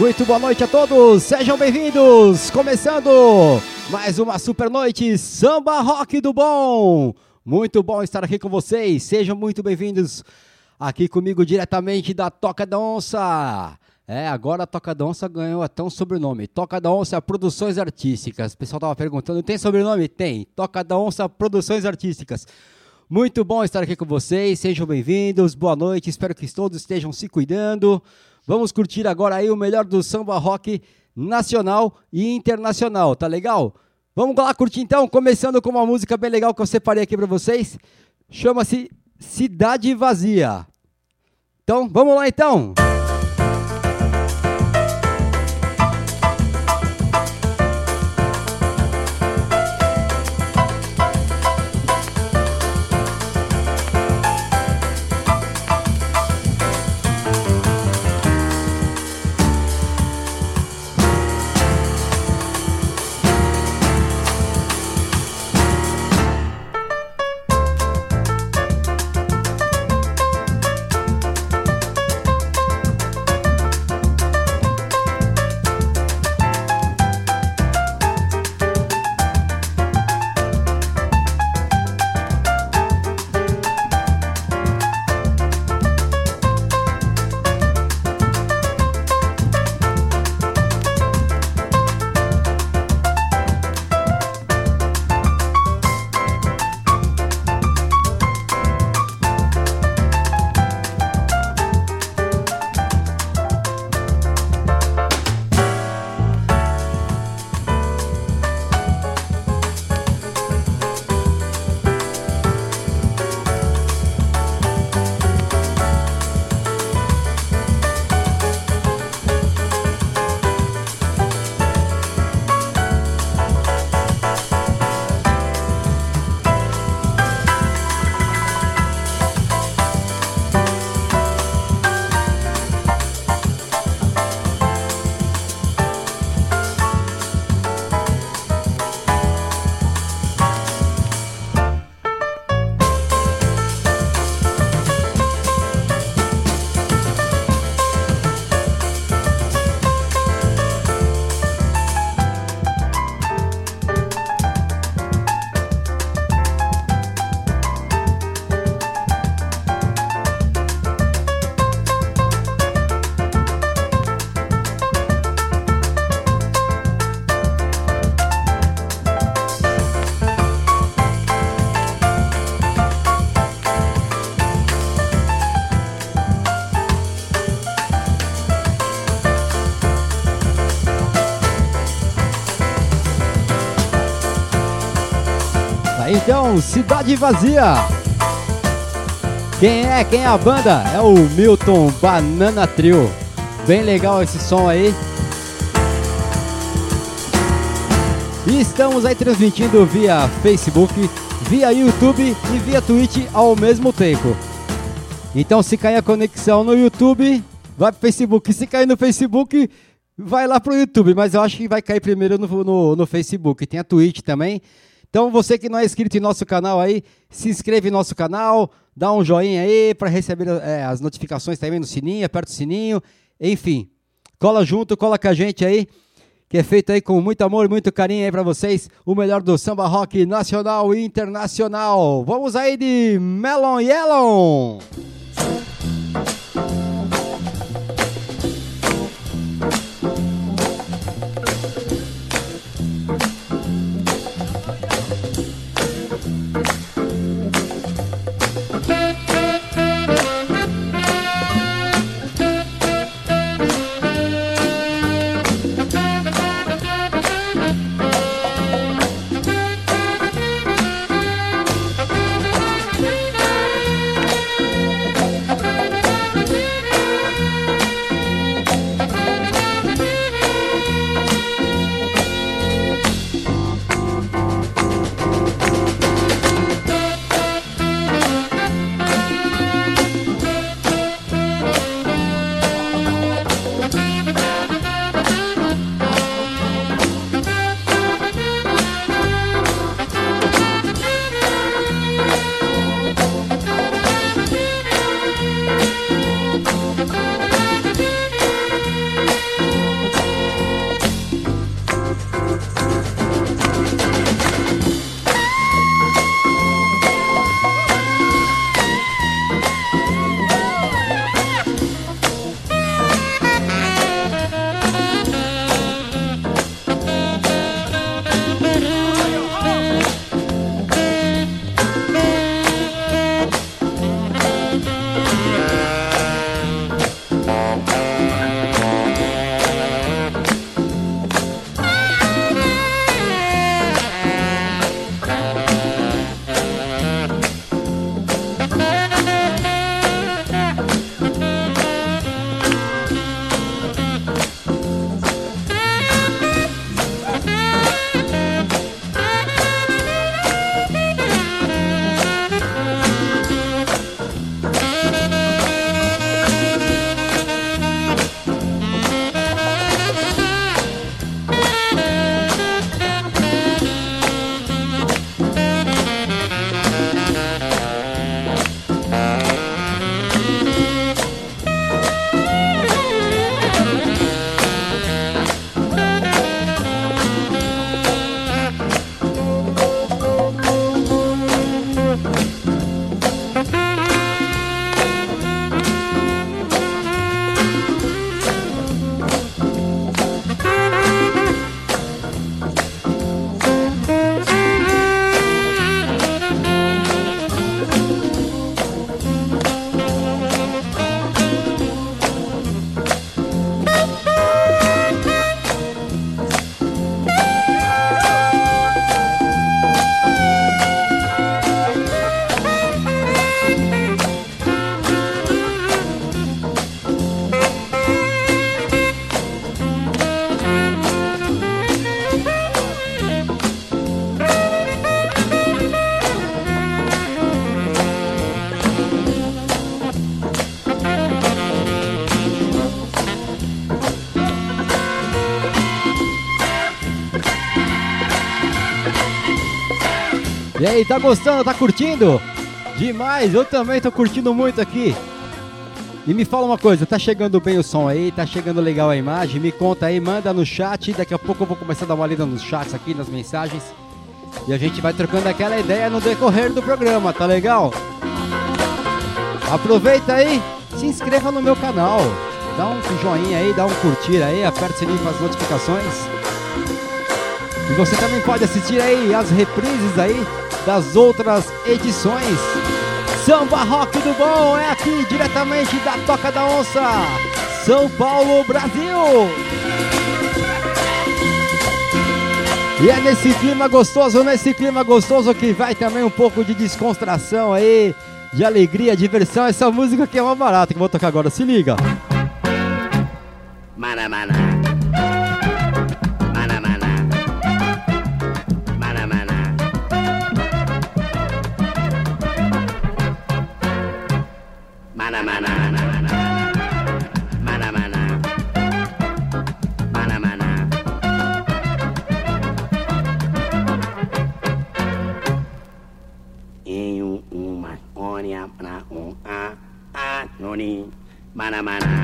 Muito boa noite a todos, sejam bem-vindos! Começando mais uma super noite Samba Rock do Bom! Muito bom estar aqui com vocês, sejam muito bem-vindos aqui comigo diretamente da Toca da Onça. É, agora a Toca da Onça ganhou até um sobrenome. Toca da Onça Produções Artísticas. O pessoal tava perguntando, tem sobrenome? Tem. Toca da Onça Produções Artísticas. Muito bom estar aqui com vocês, sejam bem-vindos, boa noite, espero que todos estejam se cuidando. Vamos curtir agora aí o melhor do samba rock nacional e internacional, tá legal? Vamos lá curtir então, começando com uma música bem legal que eu separei aqui para vocês. Chama-se Cidade Vazia. Então, vamos lá então. Cidade Vazia. Quem é? Quem é a banda? É o Milton Banana Trio. Bem legal esse som aí. E estamos aí transmitindo via Facebook, via YouTube e via Twitch ao mesmo tempo. Então, se cair a conexão no YouTube, vai pro Facebook. Se cair no Facebook, vai lá pro YouTube. Mas eu acho que vai cair primeiro no, no, no Facebook. Tem a Twitch também. Então você que não é inscrito em nosso canal aí, se inscreve em nosso canal, dá um joinha aí para receber é, as notificações também no sininho, aperta o sininho, enfim. Cola junto, cola com a gente aí, que é feito aí com muito amor e muito carinho aí para vocês, o melhor do samba rock nacional e internacional. Vamos aí de Melon Yellow! Aí, tá gostando? Tá curtindo? Demais, eu também tô curtindo muito aqui. E me fala uma coisa, tá chegando bem o som aí? Tá chegando legal a imagem? Me conta aí, manda no chat. Daqui a pouco eu vou começar a dar uma lida nos chats aqui, nas mensagens. E a gente vai trocando aquela ideia no decorrer do programa, tá legal? Aproveita aí, se inscreva no meu canal. Dá um joinha aí, dá um curtir aí, aperta o sininho para as notificações. E você também pode assistir aí as reprises aí das outras edições. Samba Rock do Bom é aqui diretamente da Toca da Onça, São Paulo, Brasil. E é nesse clima gostoso, nesse clima gostoso que vai também um pouco de descontração aí, de alegria, diversão. Essa música aqui é uma barata que eu vou tocar agora, se liga. Mana, mana. านะมานะ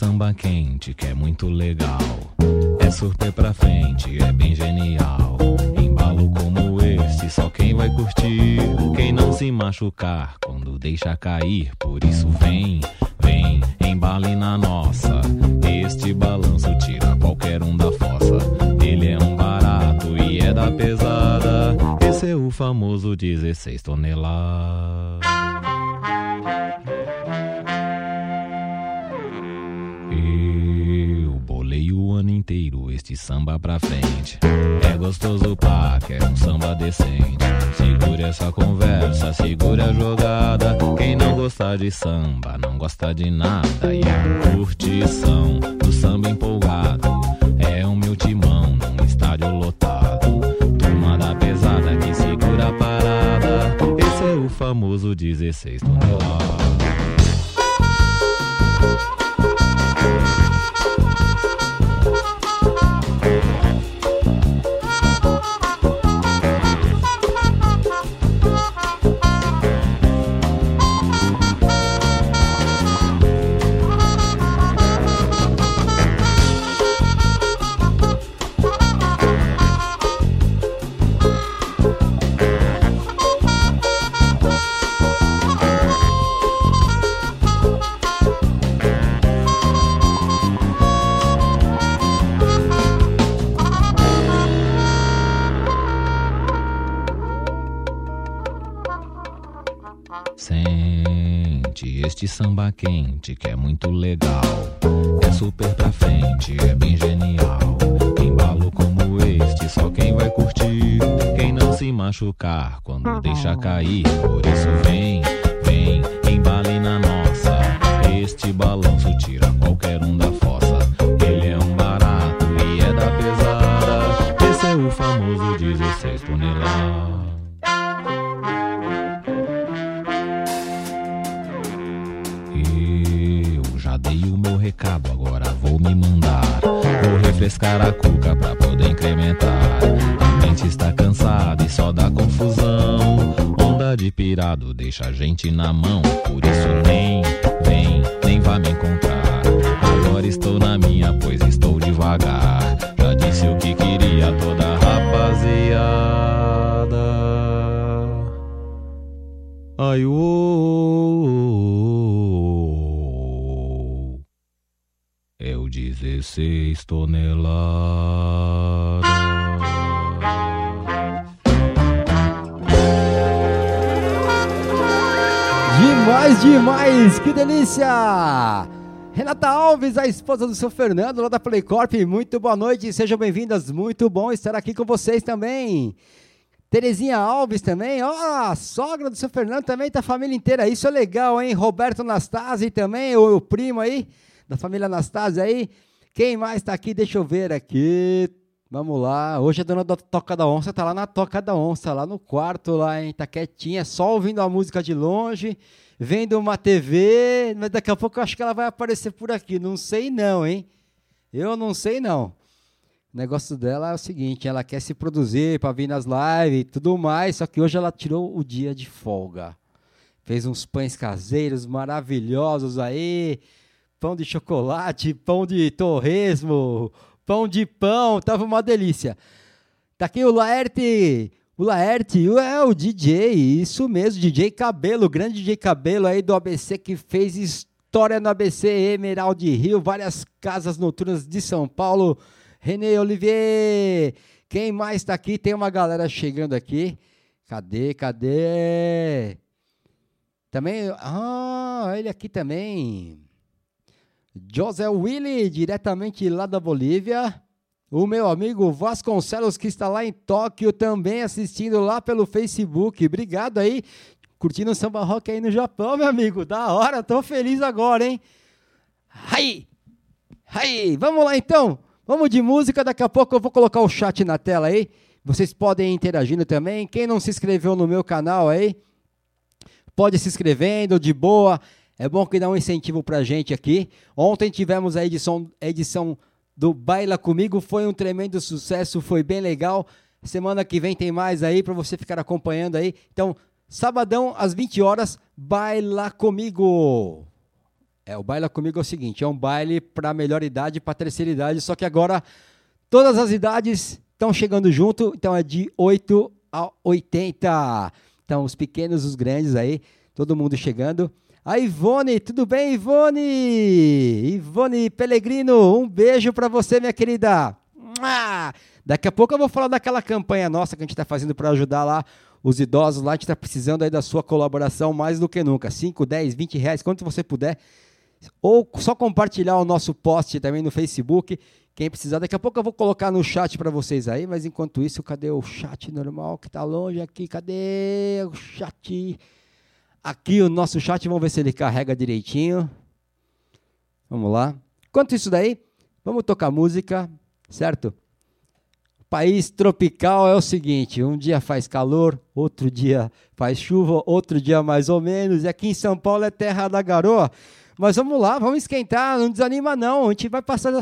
samba quente que é muito legal. É super pra frente, é bem genial. Embalo como este, só quem vai curtir. Quem não se machucar quando deixa cair. Por isso vem, vem, embale na nossa. Este balanço tira qualquer um da fossa. Ele é um barato e é da pesada. Esse é o famoso 16 toneladas. Este samba pra frente. É gostoso pá, quer um samba decente. Segura essa conversa, segura a jogada. Quem não gosta de samba, não gosta de nada. E a curtição este samba quente que é muito legal. É super pra frente, é bem genial. Embalo como este, só quem vai curtir. Quem não se machucar quando deixa cair. Por isso vem, vem, embale na nossa. Este balanço tira agora vou me mandar. Vou refrescar a cuca pra poder incrementar. Também gente está cansado e só dá confusão. Onda de pirado deixa a gente na mão. Por isso nem vem, nem vá me encontrar. Agora estou na minha, pois estou devagar. Já disse o que queria toda 16 toneladas. Demais, demais, que delícia! Renata Alves, a esposa do seu Fernando, lá da Playcorp, muito boa noite, sejam bem-vindas, muito bom estar aqui com vocês também. Terezinha Alves também, ó, a sogra do seu Fernando também, tá a família inteira, isso é legal, hein? Roberto Anastasi também, o, o primo aí, da família Anastasi aí. Quem mais tá aqui? Deixa eu ver aqui. Vamos lá. Hoje a dona da Toca da Onça tá lá na Toca da Onça, lá no quarto, lá, hein? Tá quietinha, só ouvindo a música de longe, vendo uma TV, mas daqui a pouco eu acho que ela vai aparecer por aqui. Não sei não, hein? Eu não sei não. O negócio dela é o seguinte, ela quer se produzir para vir nas lives e tudo mais, só que hoje ela tirou o dia de folga. Fez uns pães caseiros maravilhosos aí, pão de chocolate, pão de torresmo, pão de pão, tava uma delícia. Tá aqui o Laerte, o Laerte é o DJ, isso mesmo, DJ Cabelo, grande DJ Cabelo aí do ABC que fez história no ABC Emerald Rio, várias casas noturnas de São Paulo. René Olivier, quem mais está aqui? Tem uma galera chegando aqui. Cadê, cadê? Também, ah, ele aqui também. José Willy, diretamente lá da Bolívia. O meu amigo Vasconcelos, que está lá em Tóquio, também assistindo lá pelo Facebook. Obrigado aí, curtindo o samba rock aí no Japão, meu amigo. Da hora, tô feliz agora, hein? Aí! Aí! Vamos lá então! Vamos de música, daqui a pouco eu vou colocar o chat na tela aí. Vocês podem ir interagindo também. Quem não se inscreveu no meu canal aí, pode se inscrevendo de boa. É bom que dá um incentivo pra gente aqui. Ontem tivemos a edição, a edição do Baila Comigo, foi um tremendo sucesso, foi bem legal. Semana que vem tem mais aí para você ficar acompanhando aí. Então, sabadão às 20 horas, Baila Comigo. É, o Baila Comigo é o seguinte, é um baile para melhor idade para terceira idade, só que agora todas as idades estão chegando junto, então é de 8 a 80. Então, os pequenos, os grandes aí, todo mundo chegando. A Ivone, tudo bem, Ivone? Ivone Pellegrino, um beijo para você, minha querida. Daqui a pouco eu vou falar daquela campanha nossa que a gente está fazendo para ajudar lá os idosos lá. A gente está precisando aí da sua colaboração mais do que nunca. 5, 10, 20 reais, quanto você puder. Ou só compartilhar o nosso post também no Facebook. Quem precisar, daqui a pouco eu vou colocar no chat para vocês aí. Mas enquanto isso, cadê o chat normal que está longe aqui? Cadê o chat? Aqui o nosso chat, vamos ver se ele carrega direitinho. Vamos lá. Enquanto isso daí, vamos tocar música, certo? País tropical é o seguinte: um dia faz calor, outro dia faz chuva, outro dia mais ou menos. E aqui em São Paulo é terra da garoa. Mas vamos lá, vamos esquentar, não desanima não. A gente vai passar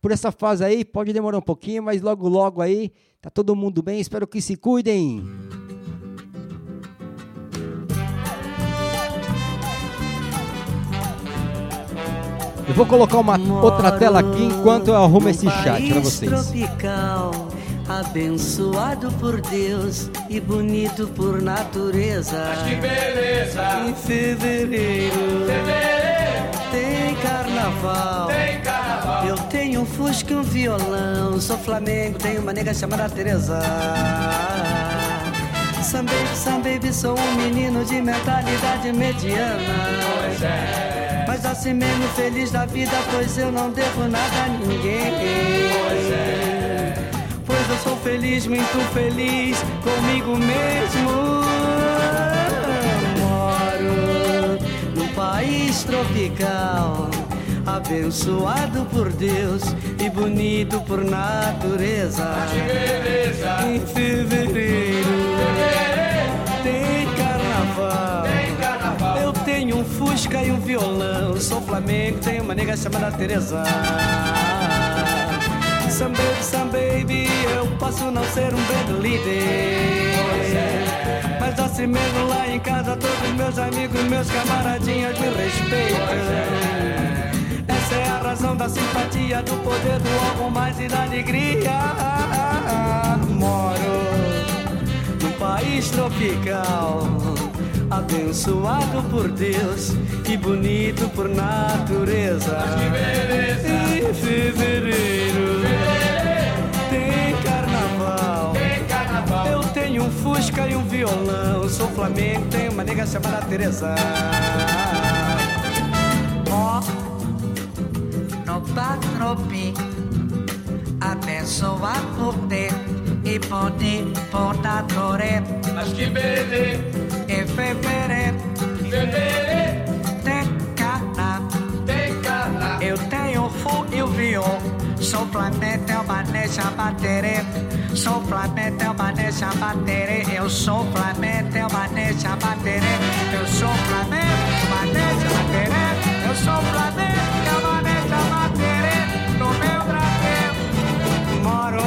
por essa fase aí, pode demorar um pouquinho, mas logo logo aí tá todo mundo bem. Espero que se cuidem. Eu vou colocar uma Moro outra tela aqui enquanto eu arrumo esse chat para vocês. Tropical, abençoado por Deus e bonito por natureza. Mas que beleza! Em fevereiro, fevereiro tem carnaval. Tem carnaval. Eu tenho um fusca e um violão. Sou Flamengo, tenho uma nega chamada Teresa. Sam baby, Sam baby, sou um menino de mentalidade mediana. Pois é. Mas assim mesmo feliz da vida, pois eu não devo nada a ninguém. Pois é. Pois eu sou feliz, muito feliz comigo mesmo. Moro num país tropical, abençoado por Deus e bonito por natureza. Em fevereiro fusca e um violão. Sou Flamengo, tenho uma nega chamada Teresa. Some baby, some baby. eu posso não ser um grande líder. Mas assim mesmo lá em casa, todos meus amigos, meus camaradinhas me respeitam. Essa é a razão da simpatia, do poder do algo mais e da alegria. Moro num país tropical, abençoado por Deus e bonito por natureza. Em fevereiro tem carnaval. Eu tenho um fusca e um violão. Sou flamengo, tenho uma nega chamada Teresa. Ó, no patropi, abençoado por Deus e natureza. Mas que beleza, Em fevereiro fevereiro, tem carnaval. Eu tenho o fu e o viol. Sou Flamengo, é uma necha baterê. Sou Flamengo, é uma necha baterê. Eu sou Flamengo, é uma necha baterê. Eu sou Flamengo, uma necha baterê. Eu sou Flamengo, é uma necha baterê. No meu Brasil. Moro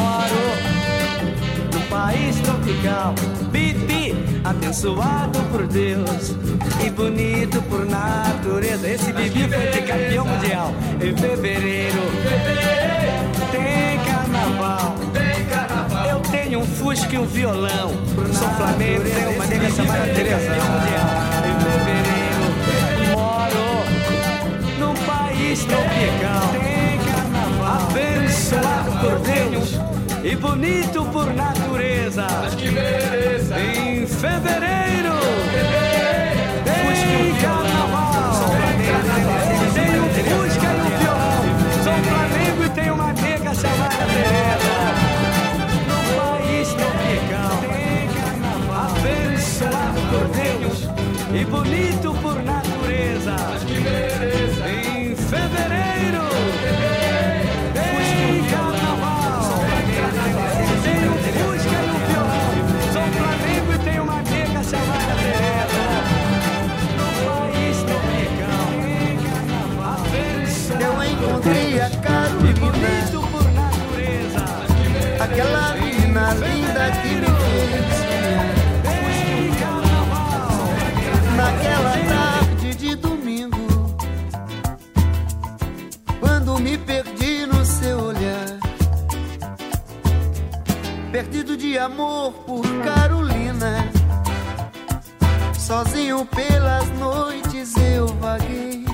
Moro num país tropical. Bibi, abençoado por Deus e bonito por natureza. Esse Bibi foi de campeão mundial. Em fevereiro tem carnaval. Tem carnaval. Eu tenho um fusca e um violão. Sou Flamengo, tenho uma nega chamada Teresa. Em fevereiro moro num país tropical. Abençoado por Deus e bonito por natureza. Mas que beleza, Em fevereiro de amor por Carolina, sozinho pelas noites eu vaguei.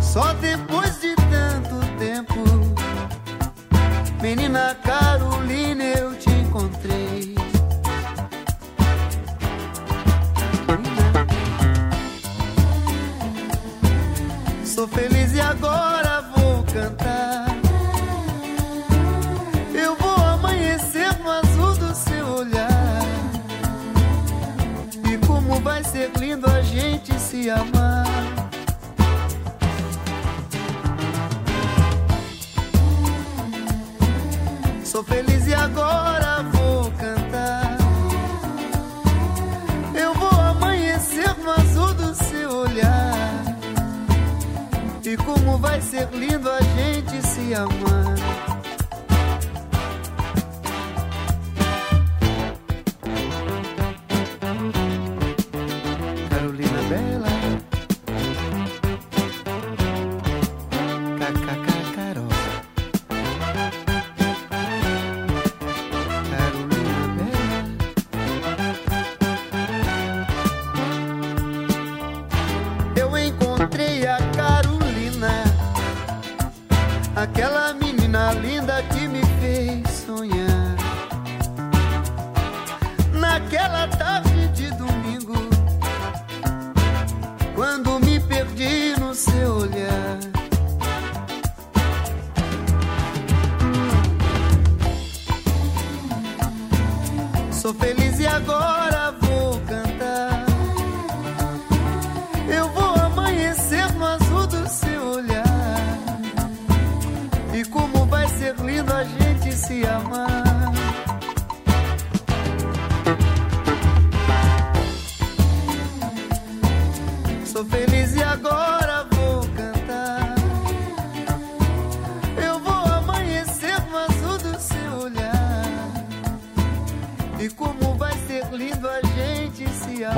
Só depois de tanto tempo, menina Carolina, lindo a gente se amar.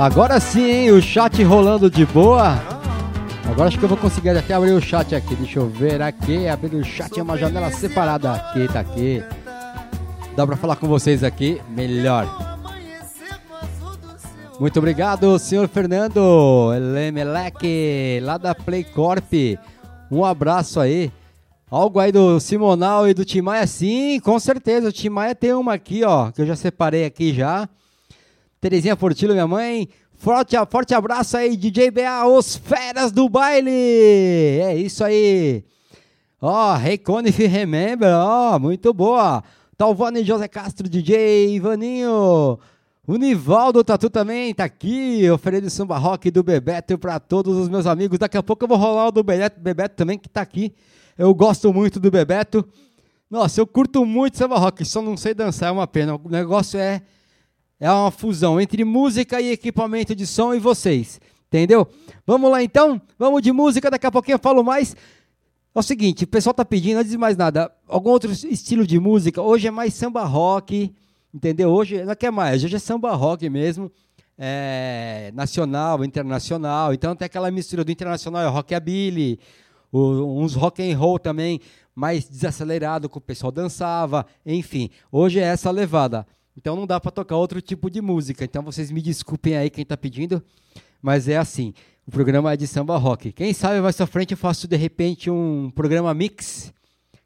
Agora sim, hein? O chat rolando de boa. Agora acho que eu vou conseguir até abrir o chat aqui. Deixa eu ver aqui. Abrir o chat é uma janela separada. Aqui, tá aqui. Dá pra falar com vocês aqui melhor. Muito obrigado, senhor Fernando Lemelec, lá da Playcorp. Um abraço aí. Algo aí do Simonal e do Timaya, sim, com certeza. O Timaya tem uma aqui, ó, que eu já separei aqui já. Terezinha Fortilo, minha mãe. Forte, forte abraço aí, DJ BA, os feras do baile. É isso aí. Ó, Hey Conif Remember, ó, muito boa. Talvani José Castro, DJ Ivaninho. O Nivaldo Tatu também tá aqui, oferecendo samba rock do Bebeto pra todos os meus amigos. Daqui a pouco eu vou rolar o do Bebeto, Bebeto também, que tá aqui. Eu gosto muito do Bebeto. Nossa, eu curto muito samba rock, só não sei dançar, é uma pena. O negócio é, é uma fusão entre música e equipamento de som e vocês, entendeu? Vamos lá então, vamos de música, daqui a pouquinho eu falo mais. É o seguinte, o pessoal tá pedindo, antes de mais nada, algum outro estilo de música. Hoje é mais samba rock, entendeu? Hoje não quer mais, hoje é samba rock mesmo, é, nacional, internacional. Então tem aquela mistura do internacional e rockabilly, o- uns rock and roll também mais desacelerado que o pessoal dançava, enfim. Hoje é essa levada. Então não dá para tocar outro tipo de música. Então vocês me desculpem aí quem tá pedindo, mas é assim. O programa é de samba rock. Quem sabe mais pra frente eu faço de repente um programa mix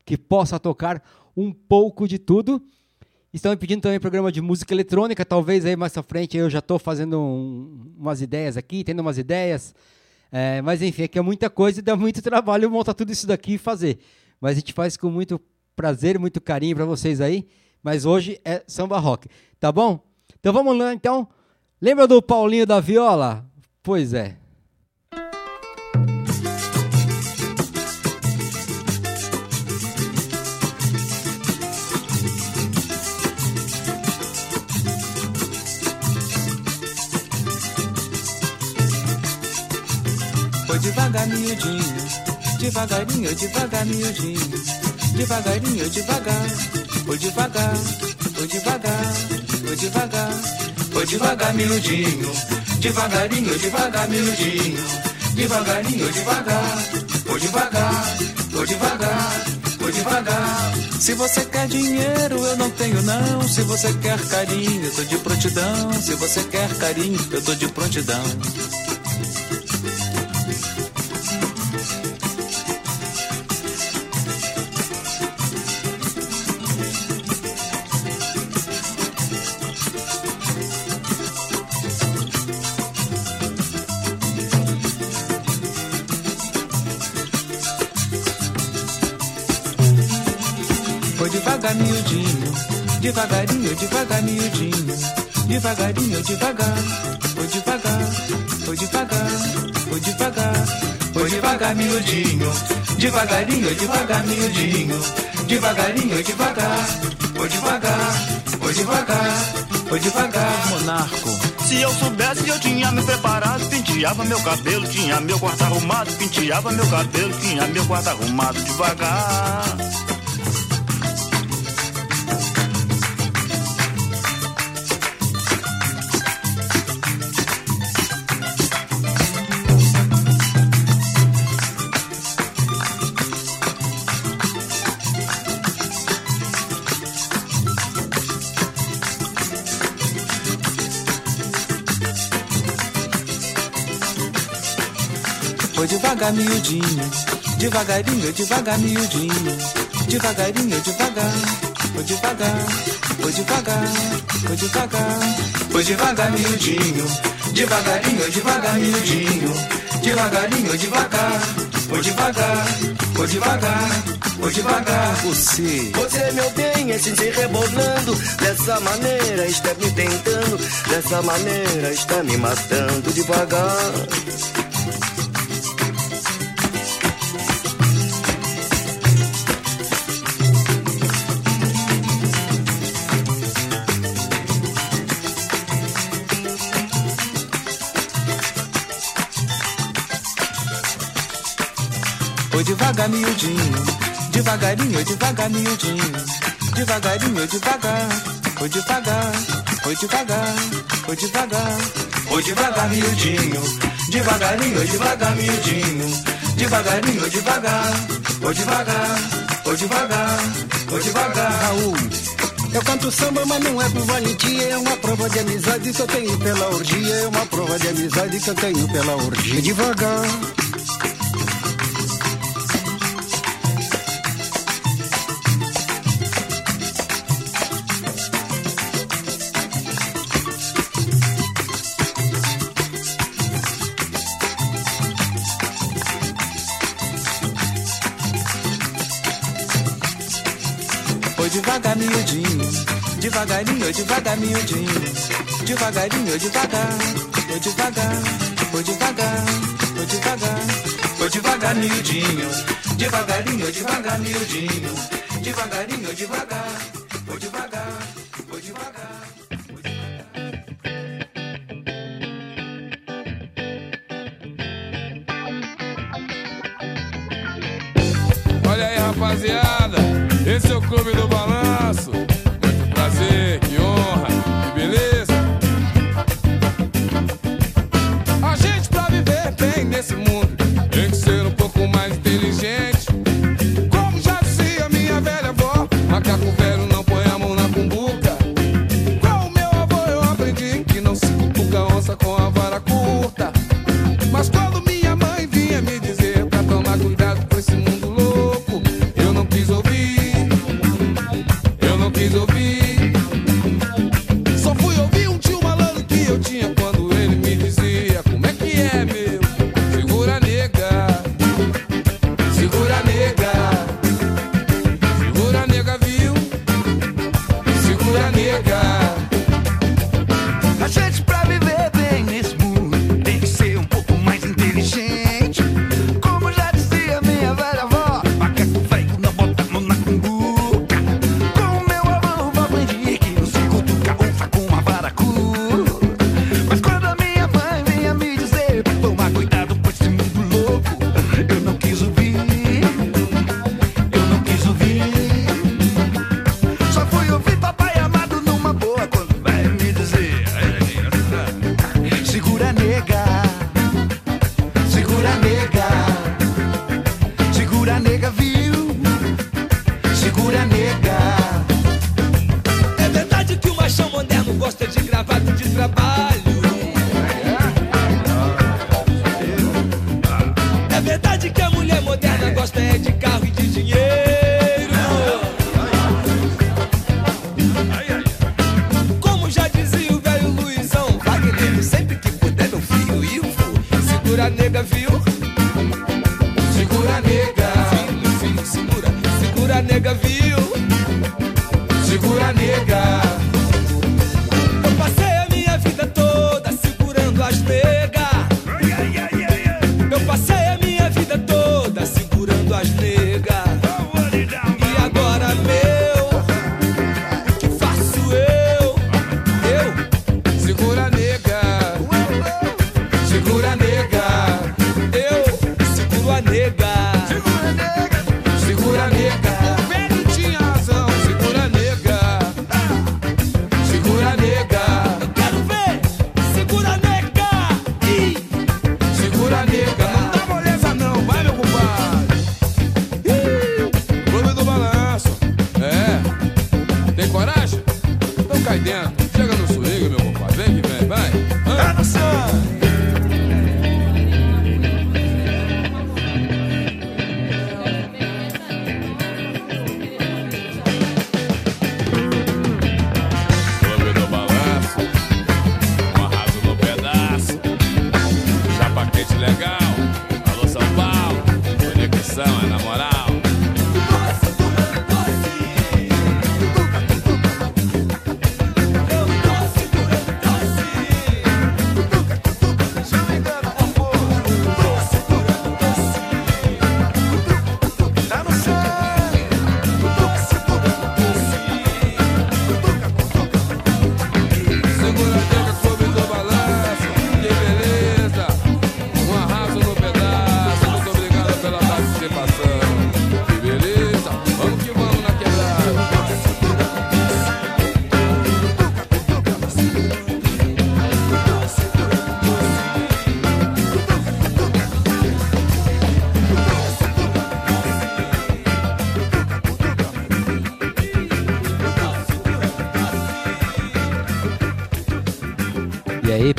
que possa tocar um pouco de tudo. Estão me pedindo também programa de música eletrônica, talvez aí mais pra frente eu já estou fazendo um- umas ideias aqui, tendo umas ideias. É, mas enfim, é que é muita coisa e dá muito trabalho montar tudo isso daqui e fazer. Mas a gente faz com muito prazer, muito carinho para vocês aí. Mas hoje é samba rock, tá bom? Então vamos lá então. Lembra do Paulinho da Viola? Pois é. Foi devagar, miudinho, devagarinho, devagar, miudinho, devagarinho, devagar. Foi devagar, foi devagar, foi devagar, foi devagar, miudinho, devagarinho, devagar, miudinho, devagarinho, devagar. Foi devagar, foi devagar, foi devagar. Se você quer dinheiro, eu não tenho não. Se você quer carinho, eu tô de prontidão. Se você quer carinho, eu tô de prontidão. Devagar, miudinho, devagarinho, devagar, miudinho, devagarinho, devagar. Foi devagar, foi devagar, foi devagar, foi devagar, miudinho, devagarinho, devagar, miudinho, devagarinho, devagar. Foi devagar, foi devagar, foi devagar, monarco. Se eu soubesse eu tinha me preparado, penteava meu cabelo, tinha meu quarto arrumado, penteava meu cabelo, tinha meu quarto arrumado devagar. Devagar, miudinho, devagarinho, devagar, miudinho, devagarinho, devagar. Foi devagar, foi devagar, foi devagar. Foi devagar, miudinho, devagarinho, devagar, miudinho, devagarinho, devagar. Foi devagar, foi devagar, foi devagar. Você. Você, meu bem, assim se rebolando Dessa maneira está me tentando Dessa maneira está me matando devagar Foi devagar, miudinho. Devagarinho, devagar, miudinho. Devagarinho, devagar. Devagar, foi devagar, foi devagar. Foi devagar, miudinho. Devagarinho, devagar, miudinho. Devagarinho, devagar. Foi devagar, foi devagar, foi devagar. Raul. Eu canto samba, mas não é por valentia, é uma prova de amizade que eu tenho pela orgia, é uma prova de amizade que eu tenho pela orgia. Devagar, devagarinho, devagarinho, devagar, miudinho. Devagarinho, eu devagar, eu devagar, vou devagar, vou devagar, vou devagar, miudinho. Devagarinho, devagarinho, devagar, miudinho. Devagarinho, eu devagar, vou devagar.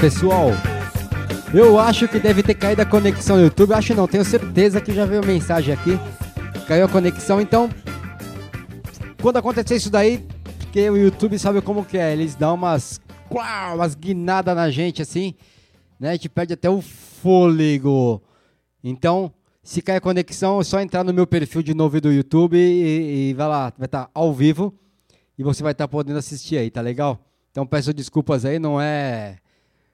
Pessoal? Eu acho que deve ter caído a conexão no YouTube. Acho não, tenho certeza que já veio mensagem aqui. Caiu a conexão, então. Quando acontecer isso daí, porque o YouTube sabe como que é, eles dão umas. umas guinadas na gente assim, né? A gente perde até o fôlego. Então, se cair a conexão, é só entrar no meu perfil de novo do YouTube e, e vai lá, vai estar ao vivo e você vai estar podendo assistir aí, tá legal? Então peço desculpas aí, não é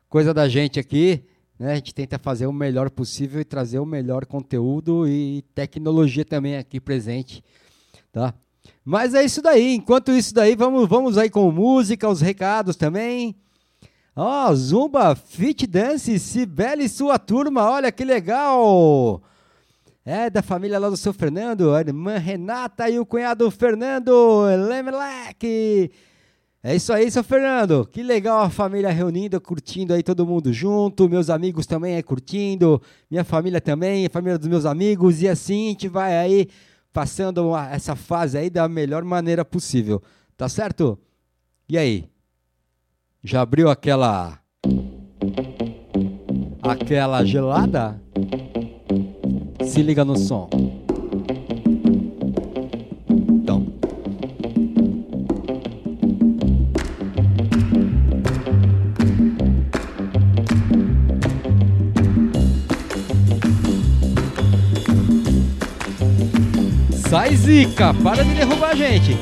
coisa da gente aqui, né? A gente tenta fazer o melhor possível e trazer o melhor conteúdo e tecnologia também aqui presente, tá? Mas é isso daí. Enquanto isso daí, vamos, vamos aí com música, os recados também. Ó, Zumba Fit Dance, Sibeli e sua turma, olha que legal! É da família lá do seu Fernando, a irmã Renata e o cunhado Fernando Lemelec. É isso aí, seu Fernando. Que legal a família reunindo, curtindo aí todo mundo junto. Meus amigos também aí curtindo. Minha família também, a família dos meus amigos. E assim a gente vai aí passando uma- essa fase aí da melhor maneira possível. Tá certo? E aí? Já abriu aquela. aquela gelada? Se liga no som. Sai zica, para de derrubar a gente.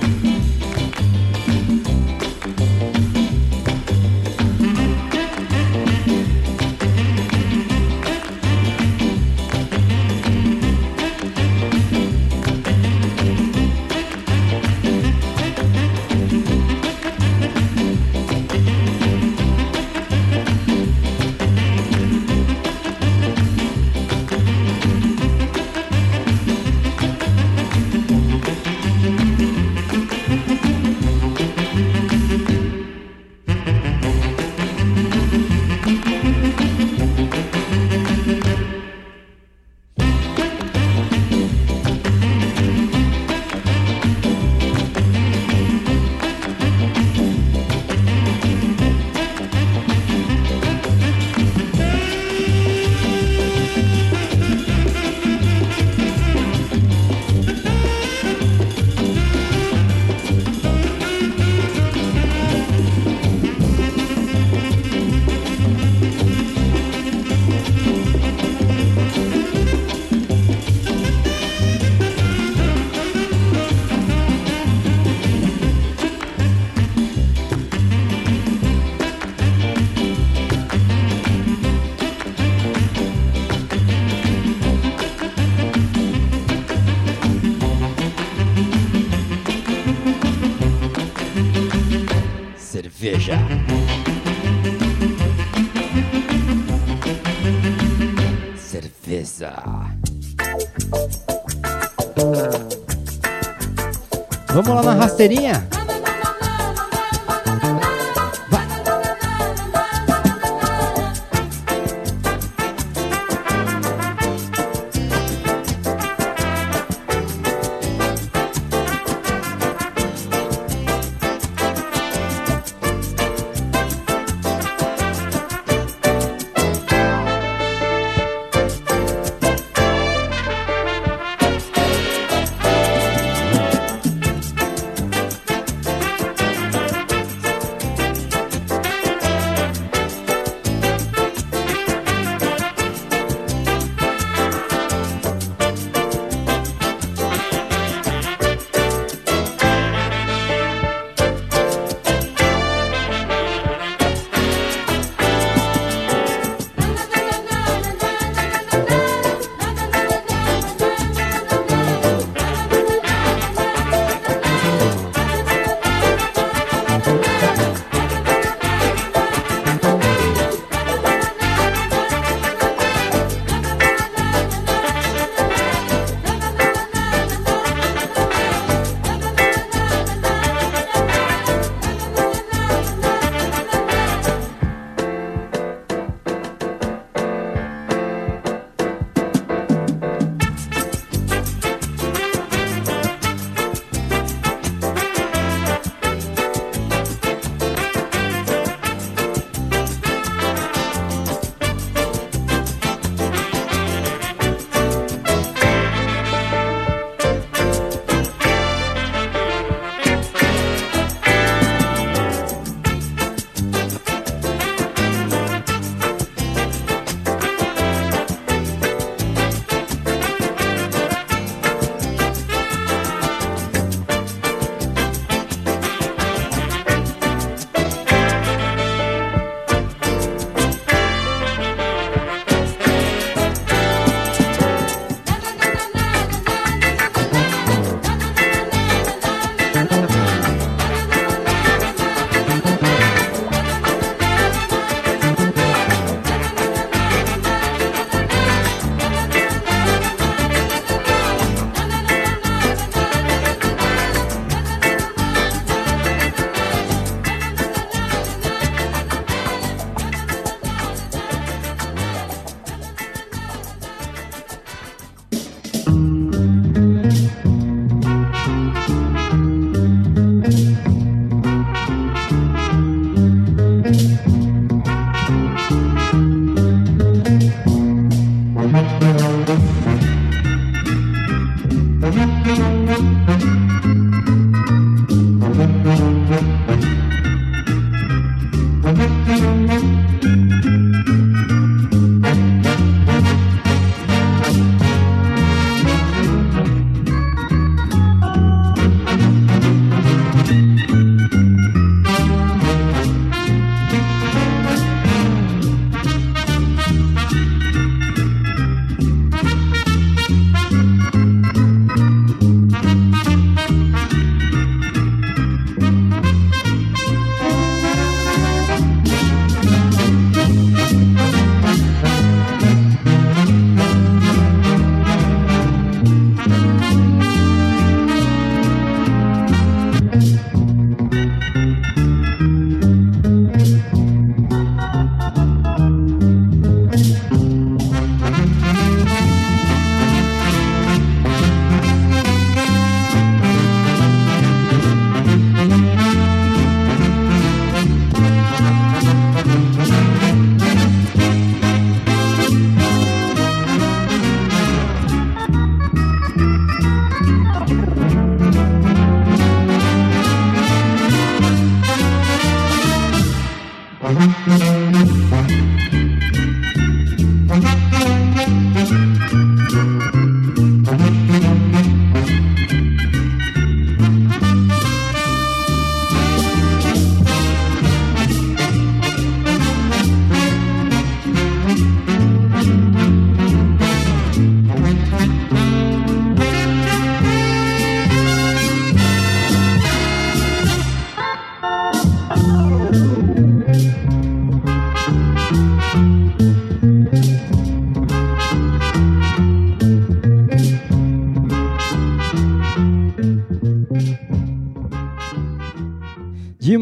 Vamos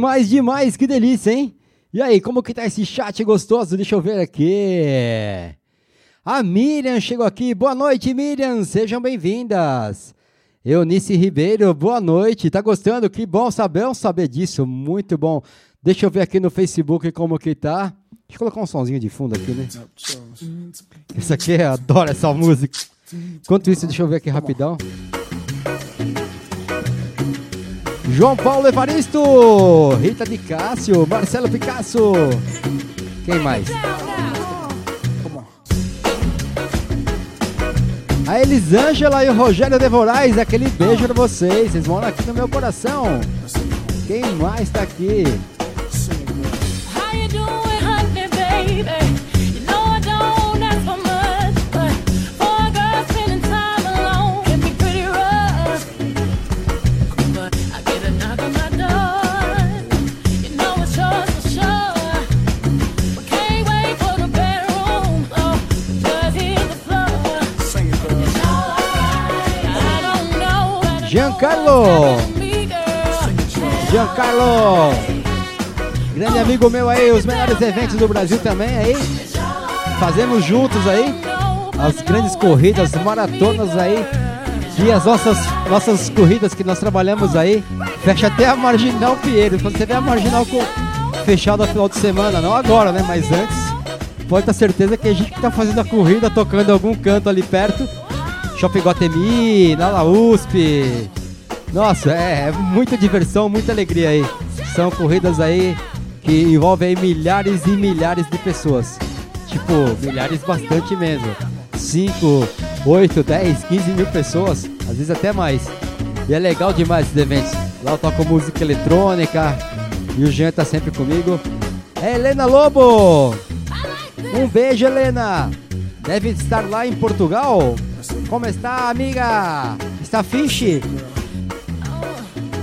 Demais, demais, que delícia, hein? E aí, como que tá esse chat gostoso? Deixa eu ver aqui. A Miriam chegou aqui. Boa noite, Miriam. Sejam bem-vindas. Eunice Ribeiro, boa noite. Tá gostando? Que bom saber, saber disso. Muito bom. Deixa eu ver aqui no Facebook como que tá. Deixa eu colocar um sonzinho de fundo aqui, né? Isso aqui, eu adoro essa música. Enquanto isso, deixa eu ver aqui rapidão. João Paulo Evaristo, Rita de Cássio, Marcelo Picasso. Quem mais? A Elisângela e o Rogério de Moraes, aquele beijo pra vocês. Vocês moram aqui no meu coração. Quem mais tá aqui? Giancarlo. Giancarlo. Grande amigo meu aí, os melhores eventos do Brasil também aí. Fazemos juntos aí as grandes corridas, maratonas aí. E as nossas, nossas corridas que nós trabalhamos aí. Fecha até a Marginal Pinheiro. Quando você vê a Marginal com, fechada final de semana, não agora, né? Mas antes, pode ter certeza que a gente que tá fazendo a corrida, tocando em algum canto ali perto. Shopping Guatemi, na La USP. Nossa, é, é muita diversão, muita alegria aí. São corridas aí que envolvem aí milhares e milhares de pessoas. Tipo, milhares bastante mesmo. 5, 8, 10, 15 mil pessoas, às vezes até mais. E é legal demais esses eventos. Lá eu toco música eletrônica e o Jean tá sempre comigo. É Helena Lobo! Um beijo, Helena! Deve estar lá em Portugal. Como está, amiga? Está fixe?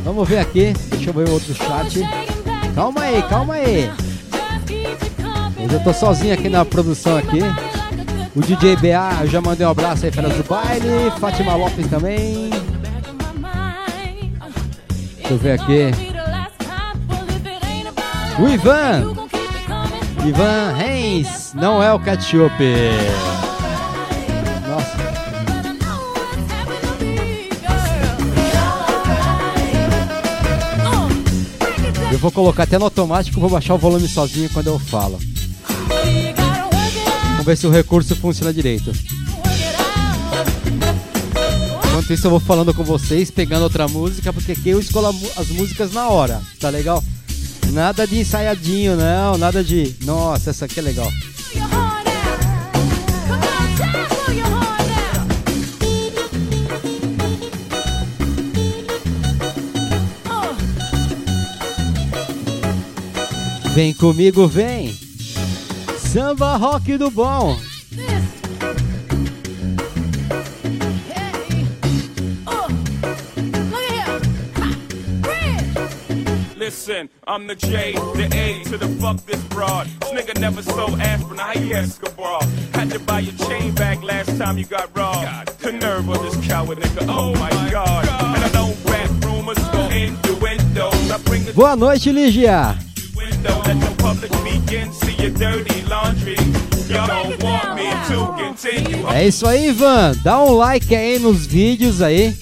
Vamos ver aqui. Deixa eu ver outro chat. Calma aí, calma aí. Hoje eu tô sozinho aqui na produção aqui. O DJ BA, eu já mandei um abraço aí para do baile. Fátima Lopes também. Deixa eu ver aqui. O Ivan. Ivan Reis. Não é o ketchup. Vou colocar até no automático, vou baixar o volume sozinho quando eu falo. Vamos ver se o recurso funciona direito. Enquanto isso eu vou falando com vocês, pegando outra música, porque aqui eu escolho as músicas na hora, tá legal? Nada de ensaiadinho, não, nada de. Nossa, essa aqui é legal. Vem comigo, vem! Samba rock do bom! Listen, I'm the J, the A to the fuck this broad. This nigga never sold aspirin, how you Escobar? Had to buy your chain back last time you got robbed. The nerve of this coward nigga, oh my god. And I don't rap rumors, go innuendos. I bring the Boa noite, Lígia! Window, let the public begin, see your dirty laundry. Y'all don't want me to continue. É isso aí, Ivan. Dá um like aí nos vídeos aí.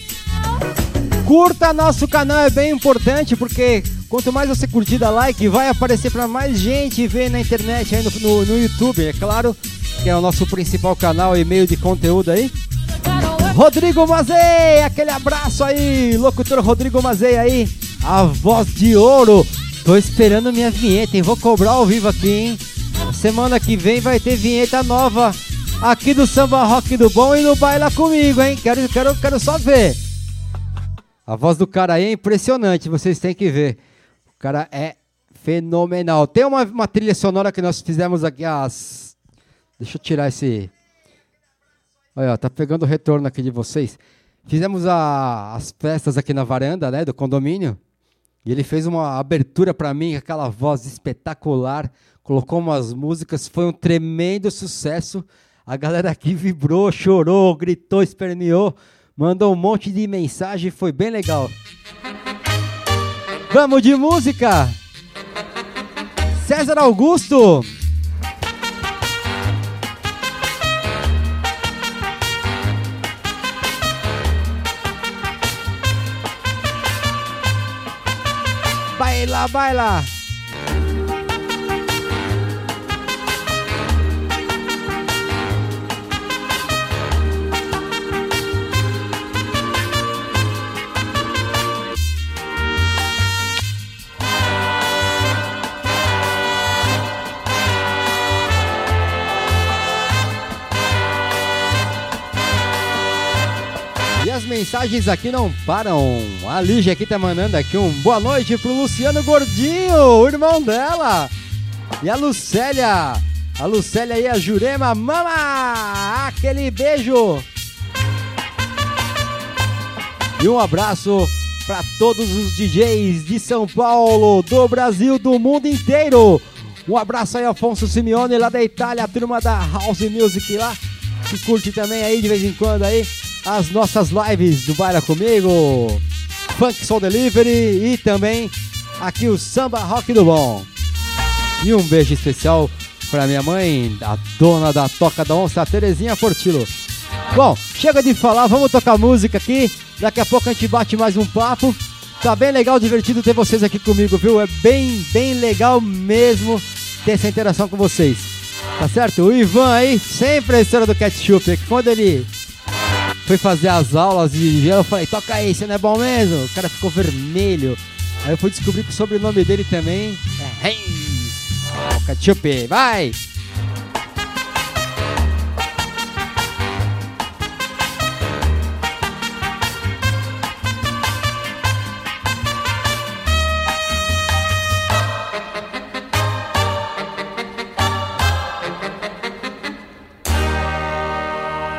Curta nosso canal, é bem importante porque quanto mais você curtir, dá like, vai aparecer para mais gente ver na internet aí no, no, no YouTube, é claro, que é o nosso principal canal e meio de conteúdo aí. Rodrigo Mazei, aquele abraço aí, locutor Rodrigo Mazei aí, a voz de ouro. Tô esperando minha vinheta, hein? Vou cobrar ao vivo aqui, hein? Semana que vem vai ter vinheta nova aqui do Samba Rock do Bom e no Baila Comigo, hein? Quero, quero, quero só ver. A voz do cara aí é impressionante, vocês têm que ver. O cara é fenomenal. Tem uma, uma trilha sonora que nós fizemos aqui às. Deixa eu tirar esse. Olha, tá pegando o retorno aqui de vocês. Fizemos a- as festas aqui na varanda, né, do condomínio. E ele fez uma abertura pra mim, aquela voz espetacular. Colocou umas músicas, foi um tremendo sucesso. A galera aqui vibrou, chorou, gritou, esperneou, mandou um monte de mensagem, foi bem legal. Vamos de música! César Augusto! Baila, baila! Mensagens aqui não param. A Lígia aqui tá mandando aqui um boa noite pro Luciano Gordinho, o irmão dela. E a Lucélia. A Lucélia e a Jurema. Mama! Aquele beijo. E um abraço para todos os DJs de São Paulo, do Brasil, do mundo inteiro. Um abraço aí, Afonso Simeone, lá da Itália, a turma da House Music lá, que curte também aí de vez em quando aí as nossas lives do Baila Comigo, Funk Soul Delivery e também aqui o Samba Rock do Bom. E um beijo especial para minha mãe, a dona da Toca da Onça, Terezinha Fortilo. Bom, chega de falar, vamos tocar música aqui. Daqui a pouco a gente bate mais um papo. Tá bem legal, divertido ter vocês aqui comigo, viu? É bem, bem legal mesmo ter essa interação com vocês. Tá certo? O Ivan aí, sempre a história do ketchup. que Quando ele foi fazer as aulas de eu falei, toca aí, você não é bom mesmo? O cara ficou vermelho. Aí eu fui descobrir que o sobrenome dele também é Reis. Ó, Ketchup, vai!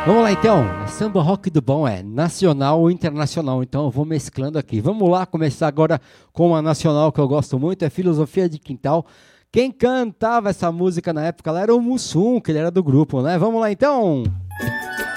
Vamos lá então, samba rock do bom é nacional ou internacional, então eu vou mesclando aqui. Vamos lá começar agora com uma nacional que eu gosto muito, é Filosofia de Quintal. Quem cantava essa música na época lá era o Mussum, que ele era do grupo, né? Vamos lá então! Faça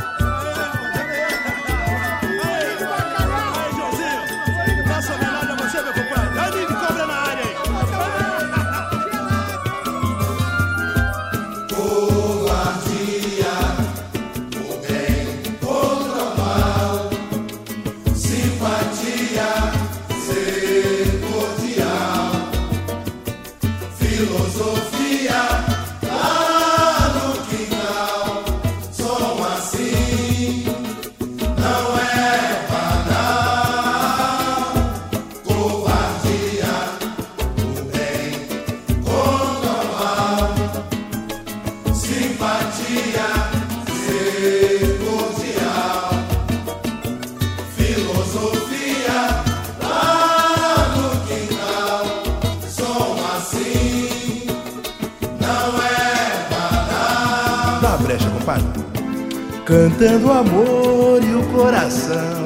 Cantando o amor e o coração.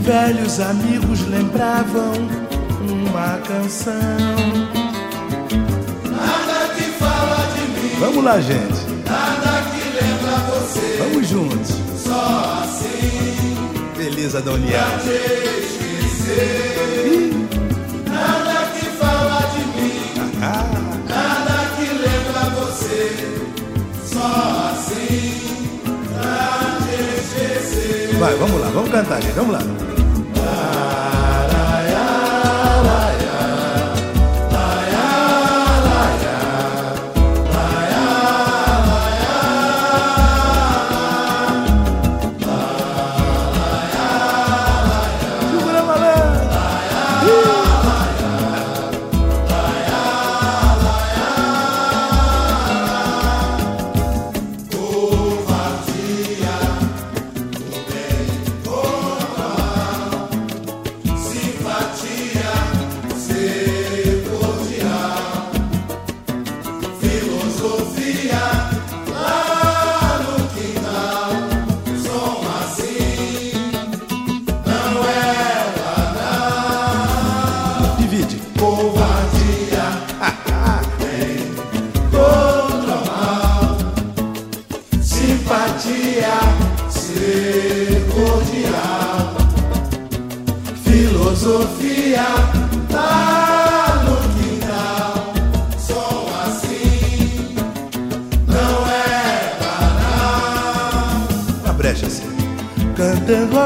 Velhos amigos lembravam uma canção. Nada que fala de mim, Vamos lá, gente. nada que lembra você. Vamos juntos. Só assim Beleza pra União. te esquecer. Nada que fala de mim, nada que lembra você. Só assim Vai, vamos lá, vamos cantar, gente. Vamos lá.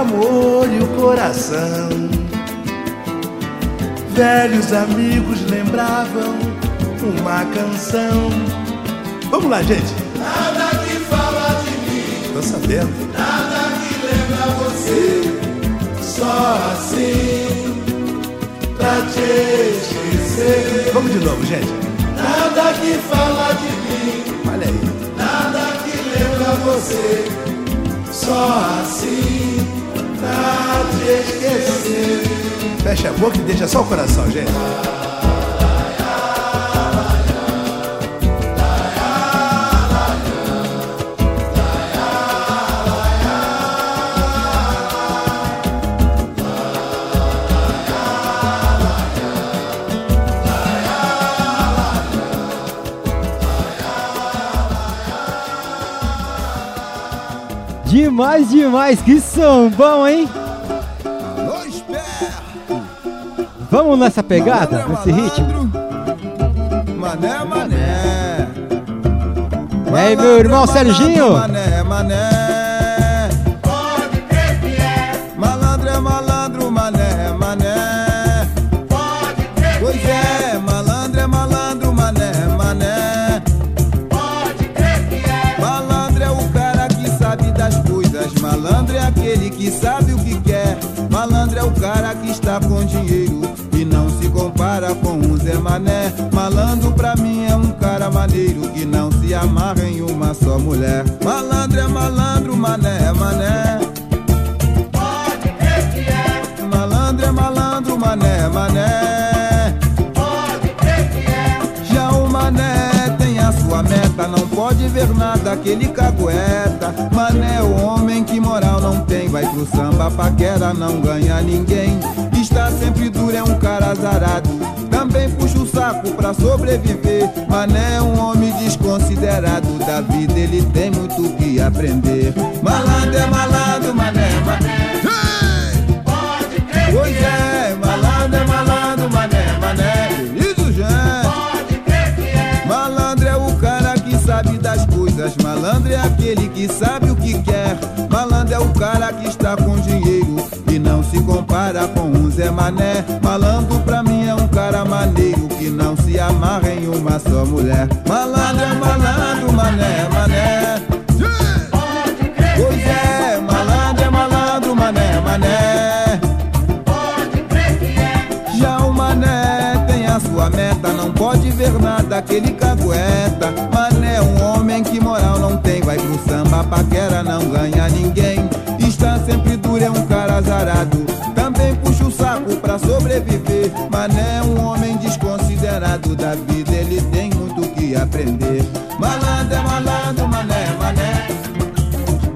Amor e o coração. Velhos amigos lembravam uma canção. Vamos lá, gente. Nada que fala de mim, Tô sabendo. nada que lembra você. Só assim, pra te esquecer. Vamos de novo, gente. Nada que fala de mim, Olha aí. nada que lembra você. Só assim. Fecha a boca e deixa só o coração, gente. Demais, demais, que sambão, hein? Vamos nessa pegada, nesse ritmo? Mané, mané. E aí, meu irmão Serginho? Mané, mané. Dinheiro e não se compara com um Zé Mané. Malandro pra mim é um cara maneiro que não se amarra em uma só mulher. Malandro é malandro, mané é mané. Pode crer que é. Malandro é malandro, mané é mané. Pode crer que é. Já o mané tem a sua meta, não pode ver nada que ele cagueta. Mané é o homem que moral não tem, vai pro samba paquera, não ganha ninguém. Está sempre duro, é um cara azarado. Também puxa o saco pra sobreviver. Mané é um homem desconsiderado. Da vida ele tem muito que aprender. Malandro é malandro, mané, é mané. Pode crer. Pois é, malandro é malandro, mané, mané. Isso, gente. Pode crer que é. Malandro é o cara que sabe das coisas. Malandro é aquele que sabe o que quer. Malandro é o cara que está com dinheiro se compara com um Zé Mané. Malandro pra mim é um cara maneiro que não se amarra em uma só mulher. Malandro é malandro, mané, mané. Pois é, malandro é malandro, mané, mané. Já o mané tem a sua meta, não pode ver nada que ele cagueta. Mané é um homem que moral não tem, vai pro samba, paquera, não ganha ninguém. Também puxa o saco pra sobreviver, mas não é um homem desconsiderado da vida, ele tem muito que aprender. Malandro é malandro, mané, é mané.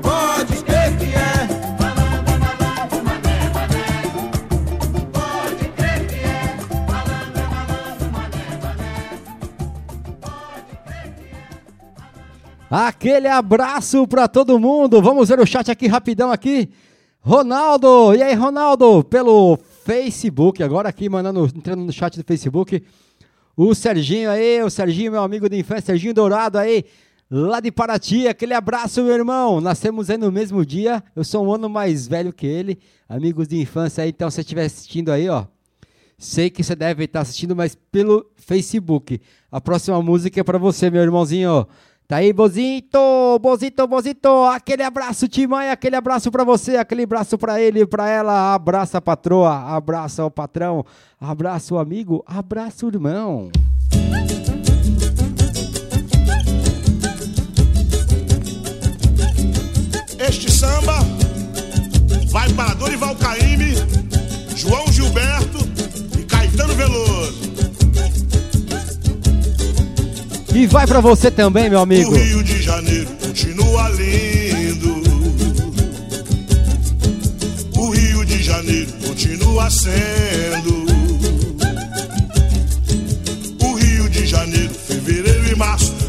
Pode crer que é. Malandro é malandro, mané, é mané. Pode crer que é. Malandro é malandro, mané, mané. Pode crer que é. Aquele abraço pra todo mundo. Vamos ver o chat aqui rapidão aqui. Ronaldo, e aí Ronaldo, pelo Facebook, agora aqui mandando, entrando no chat do Facebook. O Serginho aí, o Serginho, meu amigo de infância, Serginho Dourado aí, lá de Paraty. Aquele abraço, meu irmão. Nascemos aí no mesmo dia. Eu sou um ano mais velho que ele. Amigos de infância aí, então se você estiver assistindo aí, ó. Sei que você deve estar assistindo, mas pelo Facebook. A próxima música é pra você, meu irmãozinho. Tá aí, Bozito, Bozito, Bozito. Aquele abraço, Timaya, aquele abraço pra você, aquele abraço pra ele, pra ela. Abraça a patroa, abraça o patrão, abraça o amigo, abraça o irmão. Este samba vai para Dorival Caymmi, João Gilberto e Caetano Veloso. E vai pra você também, meu amigo. O Rio de Janeiro continua lindo. O Rio de Janeiro continua sendo. O Rio de Janeiro, fevereiro e março.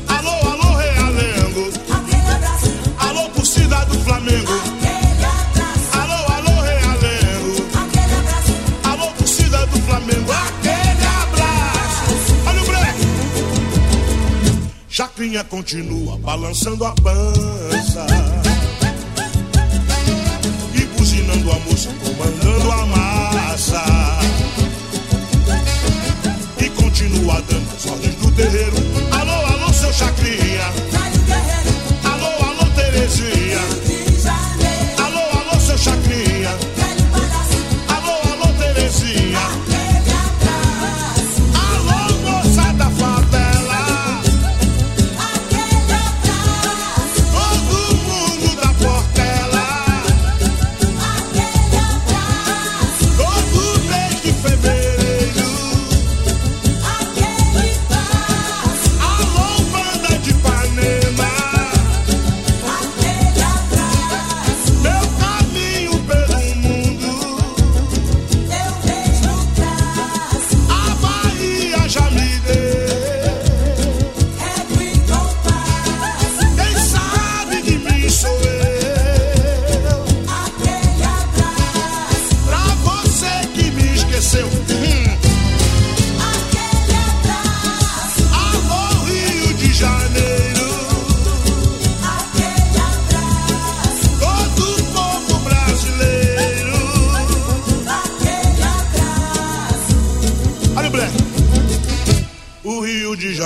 Chacrinha continua balançando a pança. E buzinando a moça, comandando a massa. E continua dando as ordens do terreiro. Alô, alô, seu Chacrinha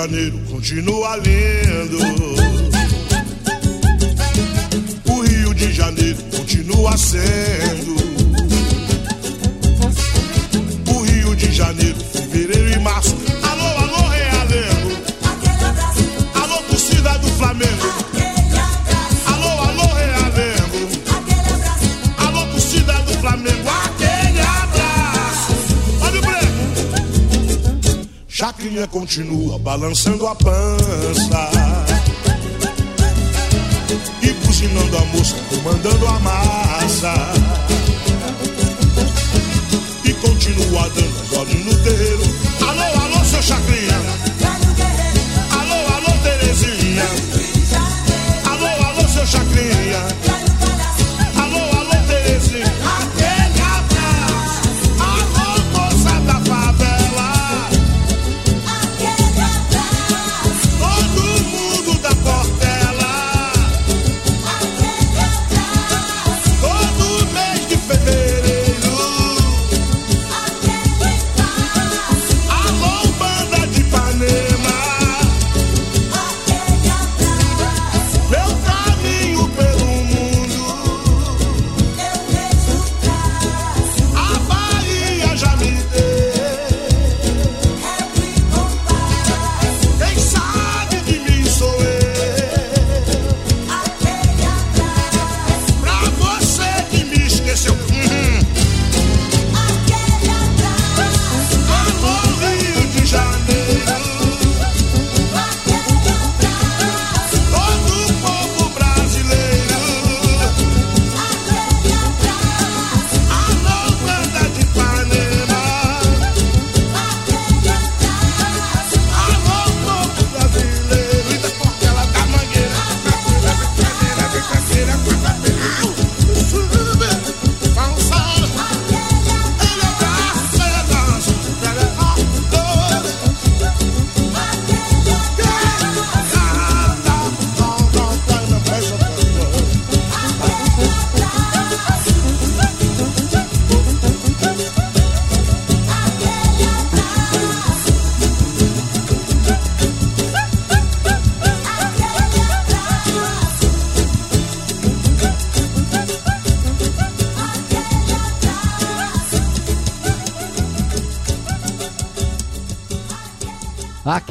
Janeiro continua lindo. O Rio de Janeiro continua sendo. Chacrinha continua balançando a pança e buzinando a moça, comandando a massa. E continua dando as ordens no terreiro. Alô, alô, seu Chacrinha.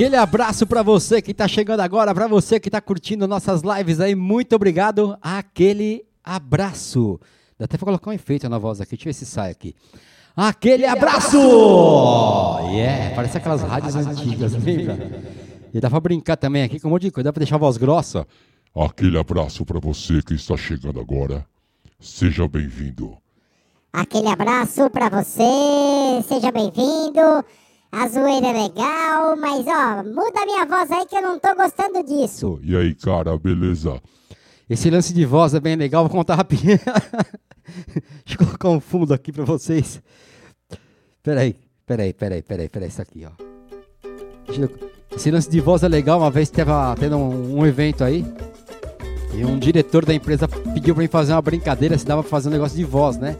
Aquele abraço pra você que tá chegando agora, pra você que tá curtindo nossas lives aí, muito obrigado. Aquele abraço. Dá até pra colocar um efeito na voz aqui, deixa eu ver se sai aqui. Aquele abraço! Yeah, parece aquelas rádios antigas, lembra? E dá pra brincar também aqui com um monte de coisa, dá pra deixar a voz grossa. Aquele abraço pra você que está chegando agora. Seja bem-vindo. Aquele abraço pra você, seja bem-vindo. A zoeira é legal, mas ó, muda a minha voz aí que eu não tô gostando disso. E aí, cara, beleza? Esse lance de voz é bem legal, vou contar rapidinho. Deixa eu colocar um fundo aqui pra vocês. Peraí, peraí, peraí, peraí, peraí, isso aqui, ó. Esse lance de voz é legal, uma vez tava tendo um, um evento aí. E um diretor da empresa pediu pra mim fazer uma brincadeira, se dava pra fazer um negócio de voz, né?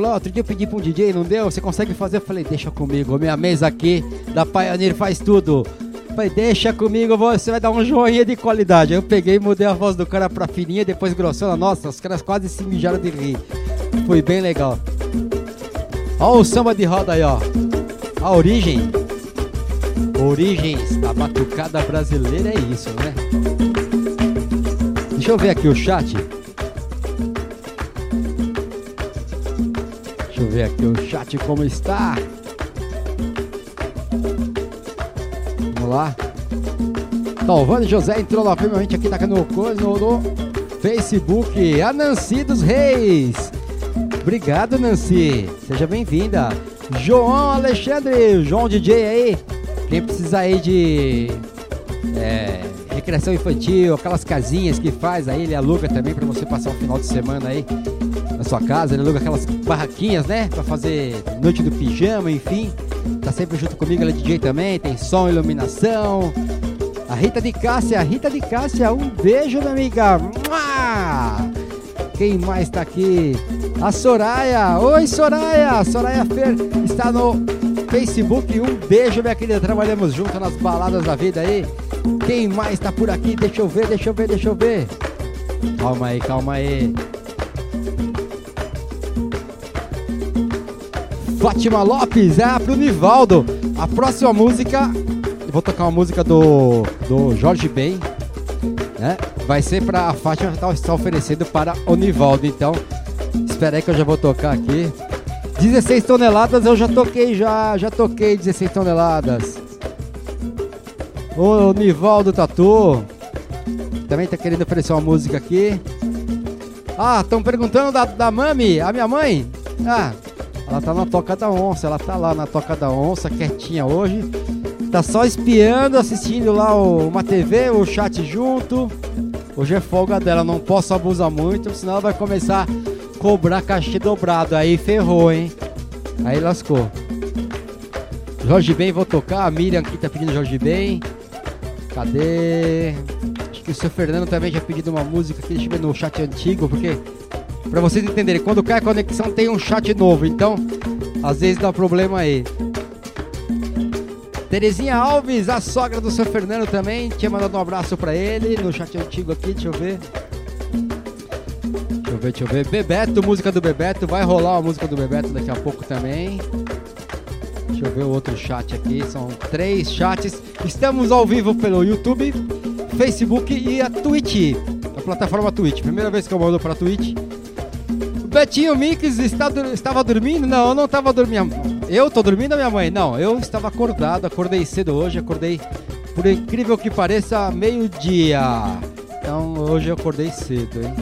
Falou, outro dia eu pedi pra um DJ, não deu? Você consegue fazer? Eu falei, deixa comigo, minha mesa aqui da Pioneer faz tudo. Eu Falei, deixa comigo, você vai dar um joinha de qualidade. Aí eu peguei e mudei a voz do cara pra fininha, depois grossona. Nossa, os caras quase se mijaram de rir. Foi bem legal. Ó o samba de roda aí, ó. A origem. Origens da batucada brasileira é isso, né? Deixa eu ver aqui o chat. Deixa eu ver aqui o chat como está. Vamos lá. Talvani José entrou novamente aqui no, coisa, no, no Facebook. A Nancy dos Reis. Obrigado, Nancy. Seja bem-vinda. João Alexandre, João DJ aí. Quem precisa aí de é, recreação infantil, aquelas casinhas que faz aí, ele aluga também pra você passar um final de semana aí na sua casa. Ele aluga aquelas barraquinhas, né? Pra fazer noite do pijama, enfim. Tá sempre junto comigo, ele é DJ também, tem som, iluminação. A Rita de Cássia, a Rita de Cássia, um beijo, minha amiga. Mua! Quem mais tá aqui? A Soraya. Oi, Soraya. Soraya Fer está no Facebook. Um beijo, minha querida. Trabalhamos junto nas baladas da vida aí. Quem mais tá por aqui? Deixa eu ver, deixa eu ver, deixa eu ver. Calma aí, calma aí. Fátima Lopes, é pro Nivaldo. A próxima música, vou tocar uma música do, do Jorge Ben, né? Vai ser pra a Fátima estar está oferecendo para o Nivaldo. Então, espera aí que eu já vou tocar aqui. 16 toneladas eu já toquei já, já toquei 16 toneladas. O Nivaldo Tatu também tá querendo oferecer uma música aqui. Ah, estão perguntando da, da Mami, a minha mãe. Ah, ela tá na Toca da Onça, ela tá lá na Toca da Onça, quietinha hoje. Tá só espiando, assistindo lá uma TV, o chat junto. Hoje é folga dela, não posso abusar muito, senão ela vai começar a cobrar cachê dobrado. Aí ferrou, hein? Aí lascou. Jorge Ben, vou tocar. A Miriam aqui tá pedindo Jorge Ben. Cadê? Acho que o seu Fernando também já pediu uma música aqui. Deixa eu ver no chat antigo, porque Pra vocês entenderem, quando cai a conexão tem um chat novo, então às vezes dá problema aí. Terezinha Alves, a sogra do seu Fernando também, tinha mandado um abraço pra ele no chat antigo aqui, deixa eu ver. Deixa eu ver, deixa eu ver. Bebeto, música do Bebeto, vai rolar a música do Bebeto daqui a pouco também. Deixa eu ver o outro chat aqui, são três chats. Estamos ao vivo pelo YouTube, Facebook e a Twitch, a plataforma Twitch. Primeira vez que eu mando pra Twitch. Betinho Mix está estava dormindo? Não, eu não estava dormindo. Eu tô dormindo, minha mãe? Não, eu estava acordado, acordei cedo hoje, acordei, por incrível que pareça, meio-dia. Então hoje eu acordei cedo, hein?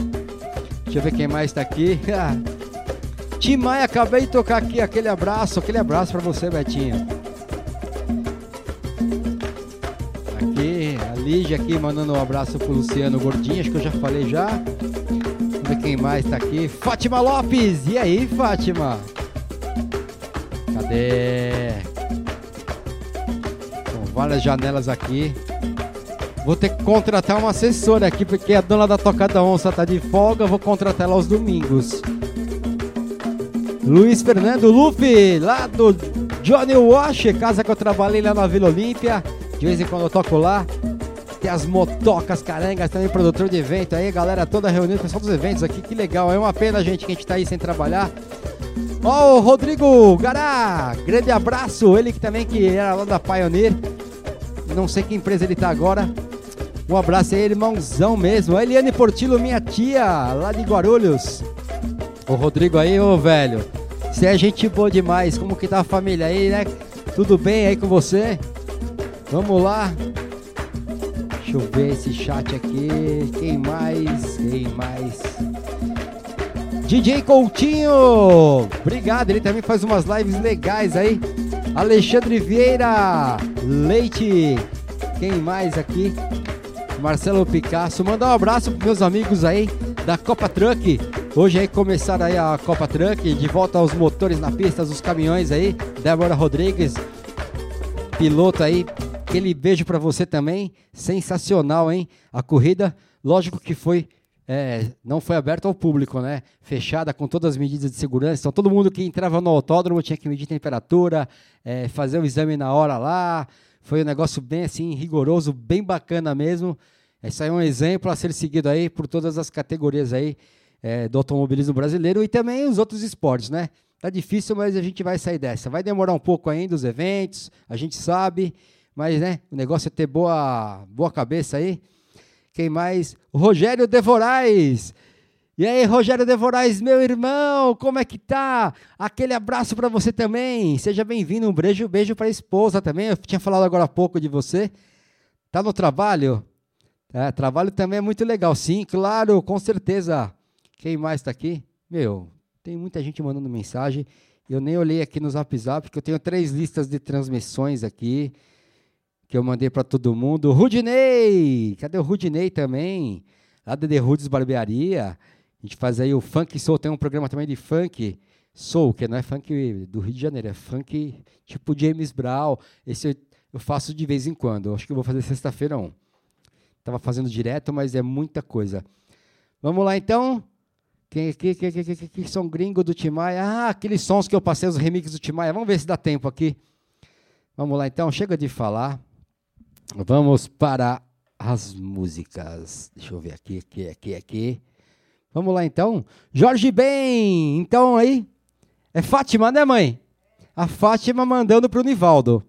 Deixa eu ver quem mais tá aqui. Tim Maia, acabei de tocar aqui aquele abraço, aquele abraço pra você, Betinho. Aqui, a Lígia aqui mandando um abraço pro Luciano Gordinho, acho que eu já falei já. Quem mais tá aqui. Fátima Lopes! E aí, Fátima? Cadê? São várias janelas aqui. Vou ter que contratar uma assessora aqui, porque a dona da Tocada Onça tá de folga, vou contratar ela aos domingos. Luiz Fernando Luffy, lá do Johnny Wash, casa que eu trabalhei lá na Vila Olímpia. De vez em quando eu toco lá. Tem as motocas, carangas, também produtor de evento aí, galera toda reunida, pessoal dos eventos aqui, que legal. É uma pena, gente, que a gente tá aí sem trabalhar. Ó, o Rodrigo Gará, grande abraço. Ele que também que era lá da Pioneer. Não sei que empresa ele tá agora. Um abraço aí, irmãozão mesmo. A Eliane Portillo, minha tia, lá de Guarulhos. O Rodrigo aí, ô velho. Você é gente boa demais. Como que tá a família aí, né? Tudo bem aí com você? Vamos lá. Deixa eu ver esse chat aqui. Quem mais? Quem mais? DJ Coutinho! Obrigado, ele também faz umas lives legais aí. Alexandre Vieira Leite. Quem mais aqui? Marcelo Picasso. Mandar um abraço pros meus amigos aí da Copa Truck. Hoje aí começaram aí a Copa Truck, de volta aos motores na pista, os caminhões aí. Débora Rodrigues, piloto aí. Aquele beijo pra você também. Sensacional, hein? A corrida, lógico que foi é, não foi aberta ao público, né? Fechada com todas as medidas de segurança. Então todo mundo que entrava no autódromo tinha que medir temperatura, é, fazer o exame na hora lá. Foi um negócio bem assim, rigoroso, bem bacana mesmo. Esse aí é um exemplo a ser seguido aí por todas as categorias aí é, do automobilismo brasileiro e também os outros esportes, né? Tá difícil, mas a gente vai sair dessa. Vai demorar um pouco ainda os eventos, a gente sabe, mas né, o negócio é ter boa, boa cabeça aí. Quem mais? Rogério Devorais. E aí, Rogério Devorais, meu irmão, como é que tá? Aquele abraço para você também. Seja bem-vindo. Um beijo, beijo para a esposa também. Eu tinha falado agora há pouco de você. Tá no trabalho? É, trabalho também é muito legal. Sim, claro, com certeza. Quem mais está aqui? Meu, tem muita gente mandando mensagem. Eu nem olhei aqui no Zap, porque eu tenho três listas de transmissões aqui que eu mandei para todo mundo. Rudinei! Cadê o Rudinei também? Lá da The Rudes Barbearia. A gente faz aí o Funk Soul, tem um programa também de funk soul, que não é funk do Rio de Janeiro, é funk tipo James Brown. Esse eu, eu faço de vez em quando. Acho que eu vou fazer sexta-feira um. Tava fazendo direto, mas é muita coisa. Vamos lá então. Quem, que, que, que, que, que som gringo do Timaya? Ah, aqueles sons que eu passei, os remixes do Timaya. Vamos ver se dá tempo aqui. Vamos lá então, chega de falar. Vamos para as músicas. Deixa eu ver aqui, aqui, aqui, aqui. Vamos lá então. Jorge Ben, então aí. É Fátima, né, mãe? A Fátima mandando para o Nivaldo.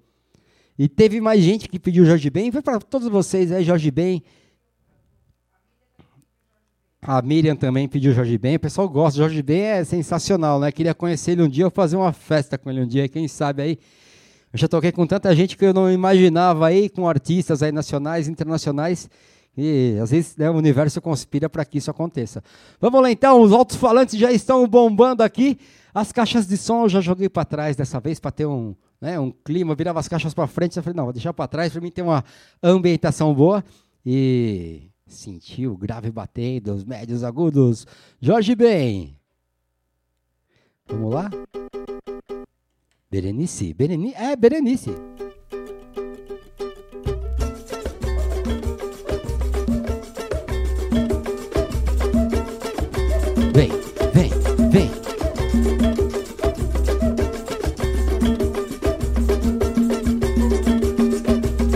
E teve mais gente que pediu Jorge Ben. Foi para todos vocês aí, Jorge Ben. A Miriam também pediu Jorge Ben. O pessoal gosta. Jorge Ben é sensacional, né? Queria conhecer ele um dia, ou fazer uma festa com ele um dia. Quem sabe aí. Eu já toquei com tanta gente que eu não imaginava aí, com artistas aí nacionais, internacionais. E às vezes né, o universo conspira para que isso aconteça. Vamos lá então, os altos-falantes já estão bombando aqui. As caixas de som eu já joguei para trás dessa vez para ter um, né, um clima. Eu virava as caixas para frente. Eu falei, não, vou deixar para trás para mim ter uma ambientação boa. E senti o grave batendo, os médios agudos. Jorge Ben. Vamos lá? Berenice. Berenice. É, Berenice. Vem, vem, vem.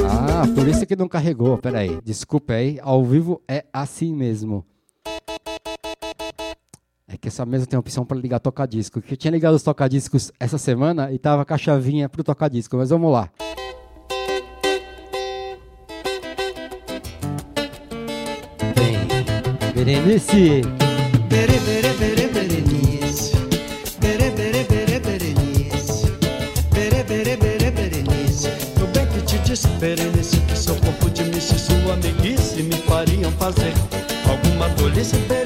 Ah, por isso que não carregou. Pera aí, desculpa aí. Ao vivo é assim mesmo. É que essa mesa tem opção para ligar toca-disco. Que eu tinha ligado os toca-discos essa semana e tava com a chavinha pro toca-disco, mas vamos lá. Vem, Berenice. Bere, bere, bere, Berenice. Bere, bere, bere, Berenice. Bere, bere, bere, Berenice. Eu bem que te disse, Berenice, que seu corpo de misto e sua meiguice me fariam fazer alguma tolice. Bere, bere, Berenice.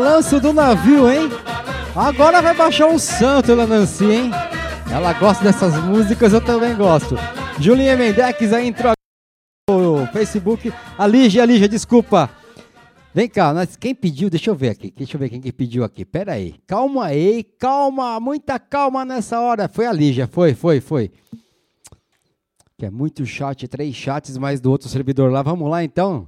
balanço do navio, hein? Agora vai baixar um santo Ela Nancy, hein? Ela gosta dessas músicas, eu também gosto. Julinha Mendex aí entrou no Facebook. A Lígia, a Lígia, desculpa. Vem cá, nós, quem pediu? Deixa eu ver aqui. Deixa eu ver quem que pediu aqui. Pera aí. Calma aí, calma, muita calma nessa hora. Foi a Lígia, foi, foi, foi. Que é muito chat, três chats mais do outro servidor lá. Vamos lá então.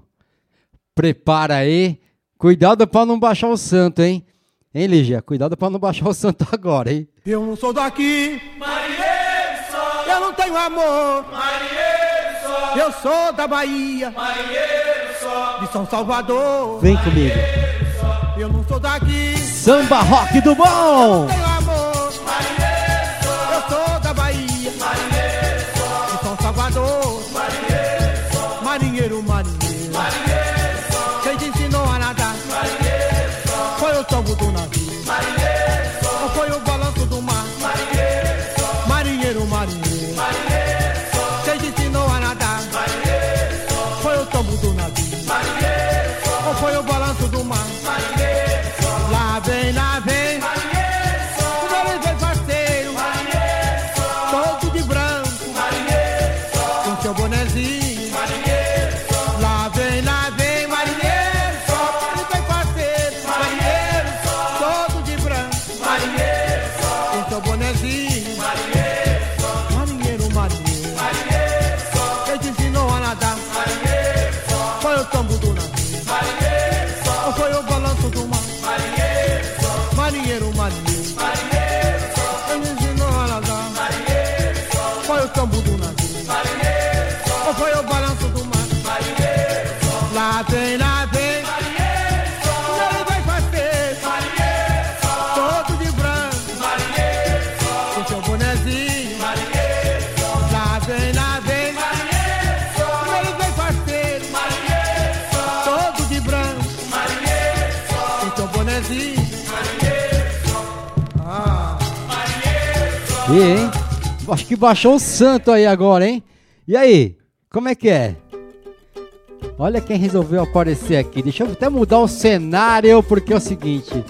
Prepara aí. Cuidado para não baixar o santo, hein? Hein, Ligia? Cuidado para não baixar o santo agora, hein? Eu não sou daqui, Marienzo. Eu não tenho amor, Marienzo. Eu sou da Bahia, Marienzo. De São Salvador. Vem comigo. Eu não sou daqui. Samba rock do bom. Hein? Acho que baixou o santo aí agora, hein? E aí, como é que é? Olha quem resolveu aparecer aqui. Deixa eu até mudar o cenário, porque é o seguinte.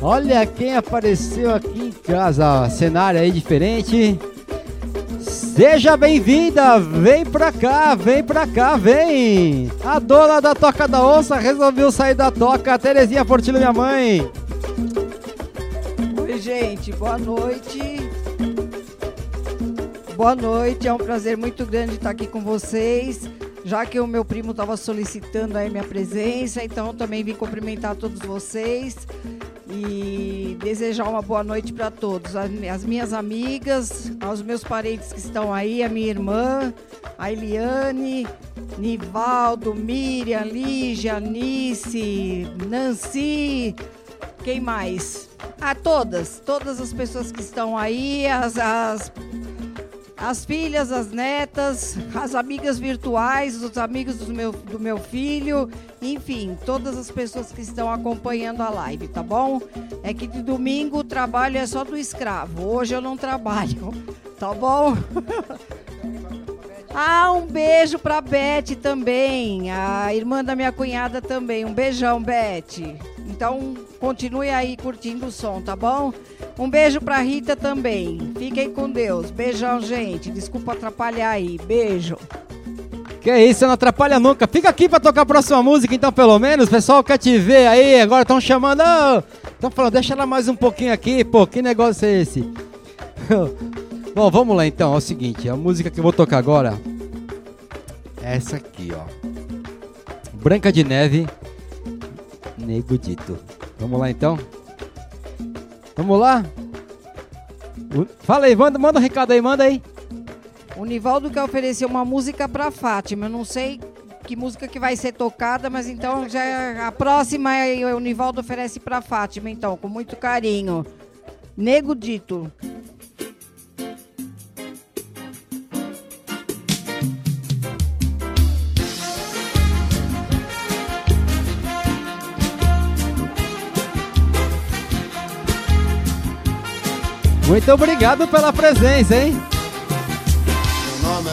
Olha quem apareceu aqui em casa. Cenário aí diferente. Seja bem-vinda, vem pra cá, vem pra cá, vem! A dona da Toca da Onça resolveu sair da toca, Terezinha Portilho, minha mãe. Gente, boa noite. Boa noite, é um prazer muito grande estar aqui com vocês. Já que o meu primo estava solicitando aí minha presença, então também vim cumprimentar todos vocês e desejar uma boa noite para todos. As minhas amigas, aos meus parentes que estão aí, a minha irmã, a Eliane, Nivaldo, Miriam, Lígia, Nice, Nancy, quem mais? A todas, todas as pessoas que estão aí, as, as, as filhas, as netas, as amigas virtuais, os amigos do meu, do meu filho, enfim, todas as pessoas que estão acompanhando a live, tá bom? É que de domingo o trabalho é só do escravo, hoje eu não trabalho, tá bom? Ah, um beijo pra Beth também, a irmã da minha cunhada também. Um beijão, Beth. Então, continue aí curtindo o som, tá bom? Um beijo pra Rita também. Fiquem com Deus. Beijão, gente. Desculpa atrapalhar aí. Beijo. Que isso, não atrapalha nunca. Fica aqui pra tocar a próxima música, então, pelo menos. Pessoal quer te ver aí, agora estão chamando. Estão falando, deixa ela mais um pouquinho aqui. Pô, que negócio é esse? Bom, vamos lá então. É o seguinte, a música que eu vou tocar agora é essa aqui, ó. Branca de Neve, Nego Dito. Vamos lá então? Vamos lá? Fala aí, manda, manda um recado aí, manda aí. O Nivaldo quer oferecer uma música pra Fátima. Eu não sei que música que vai ser tocada, mas então já a próxima o Nivaldo oferece pra Fátima, então, com muito carinho. Nego Dito. Muito obrigado pela presença, hein? Meu nome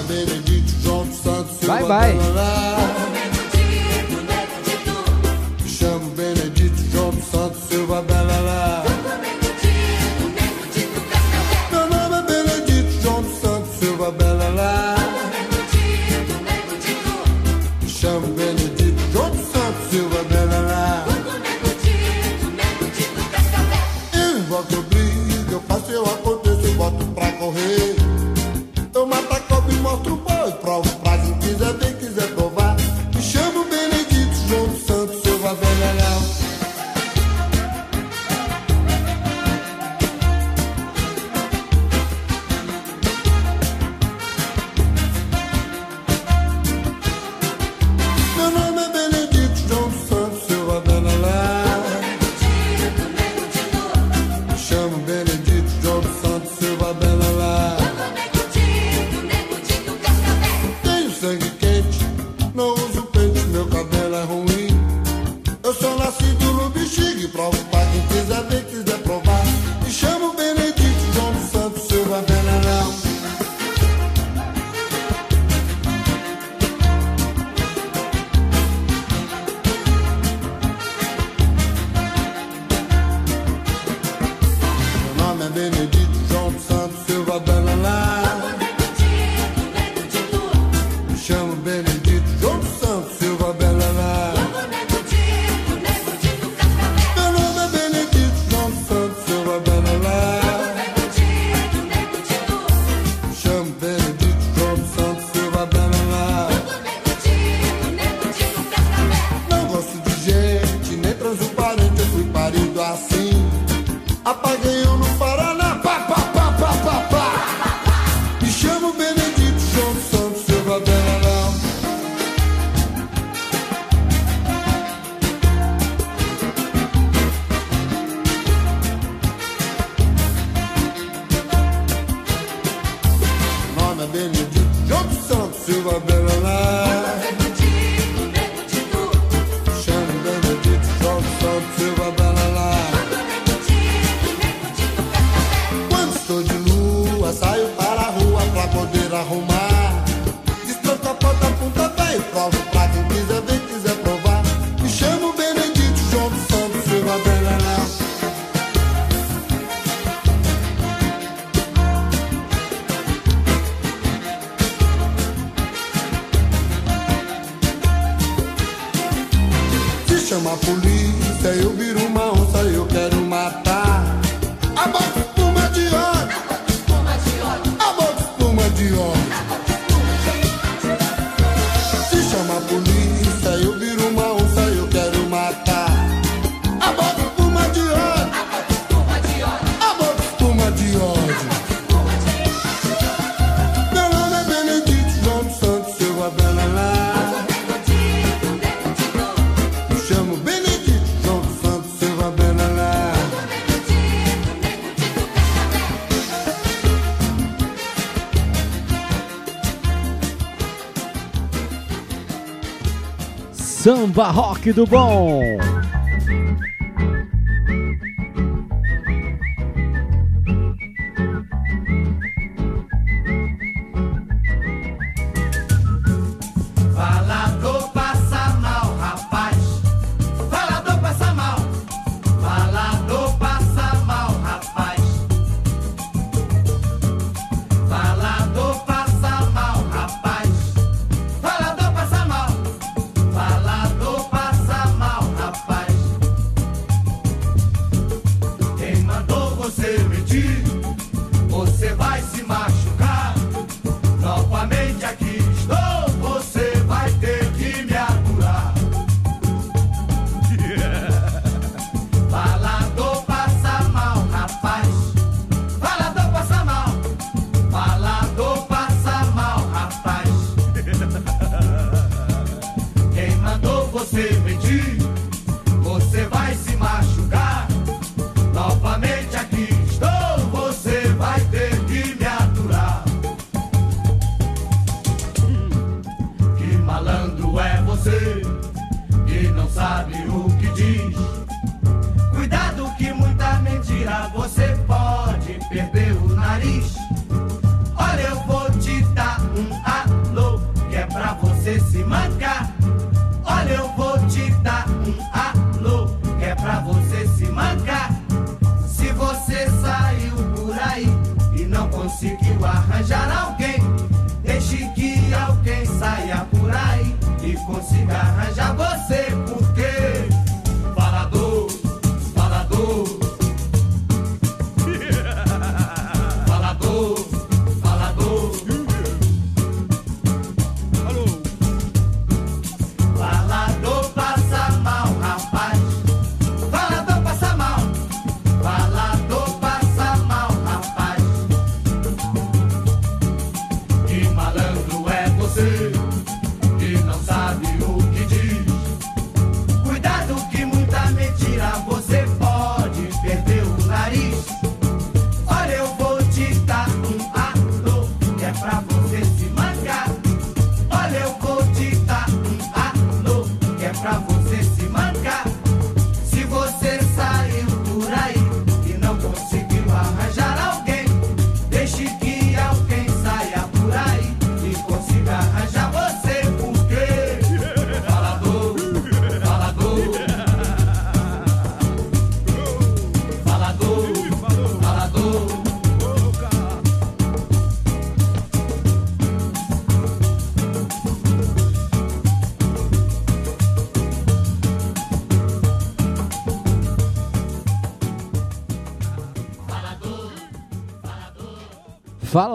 Samba Rock do Bom.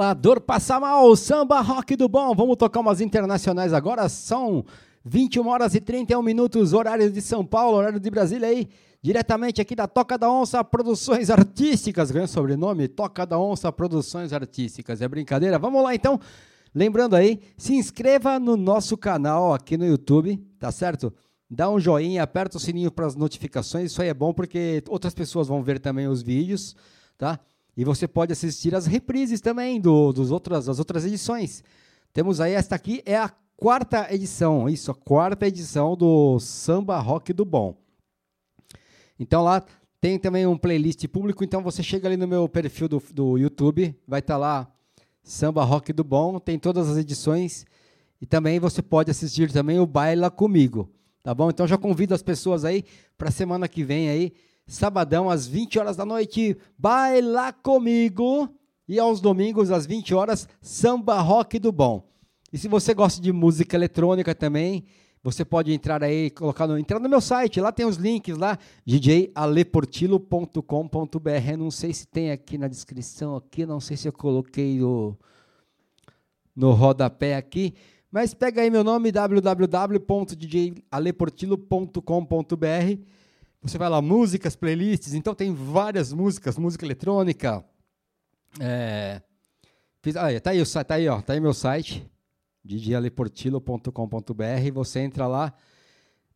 Falador passa mal, samba rock do bom. Vamos tocar umas internacionais agora. São 21 horas e 31 minutos, horário de São Paulo, horário de Brasília aí. Diretamente aqui da Toca da Onça Produções Artísticas. Ganhou sobrenome? Toca da Onça Produções Artísticas. É brincadeira? Vamos lá então. Lembrando aí, se inscreva no nosso canal aqui no YouTube, tá certo? Dá um joinha, aperta o sininho para as notificações. Isso aí é bom porque outras pessoas vão ver também os vídeos, tá? E você pode assistir as reprises também do, dos outras, das outras edições. Temos aí, esta aqui é a quarta edição, isso, a quarta edição do Samba Rock do Bom. Então lá tem também um playlist público, então você chega ali no meu perfil do, do YouTube, vai estar lá Samba Rock do Bom, tem todas as edições e também você pode assistir também o Baila Comigo, tá bom? Então já convido as pessoas aí para semana que vem aí, sabadão às 20 horas da noite, Baila Comigo e aos domingos às 20 horas, Samba Rock do Bom. E se você gosta de música eletrônica também, você pode entrar aí, colocar no, entrar no meu site, lá tem os links lá, djaleportilo.com.br. Não sei se tem aqui na descrição aqui, não sei se eu coloquei no, no rodapé aqui, mas pega aí meu nome, www.djaleportilo.com.br. Você vai lá, músicas, playlists, então tem várias músicas, música eletrônica. É, fiz, ah, tá aí, tá aí, ó, tá aí meu site, djaleportilo.com.br. Você entra lá,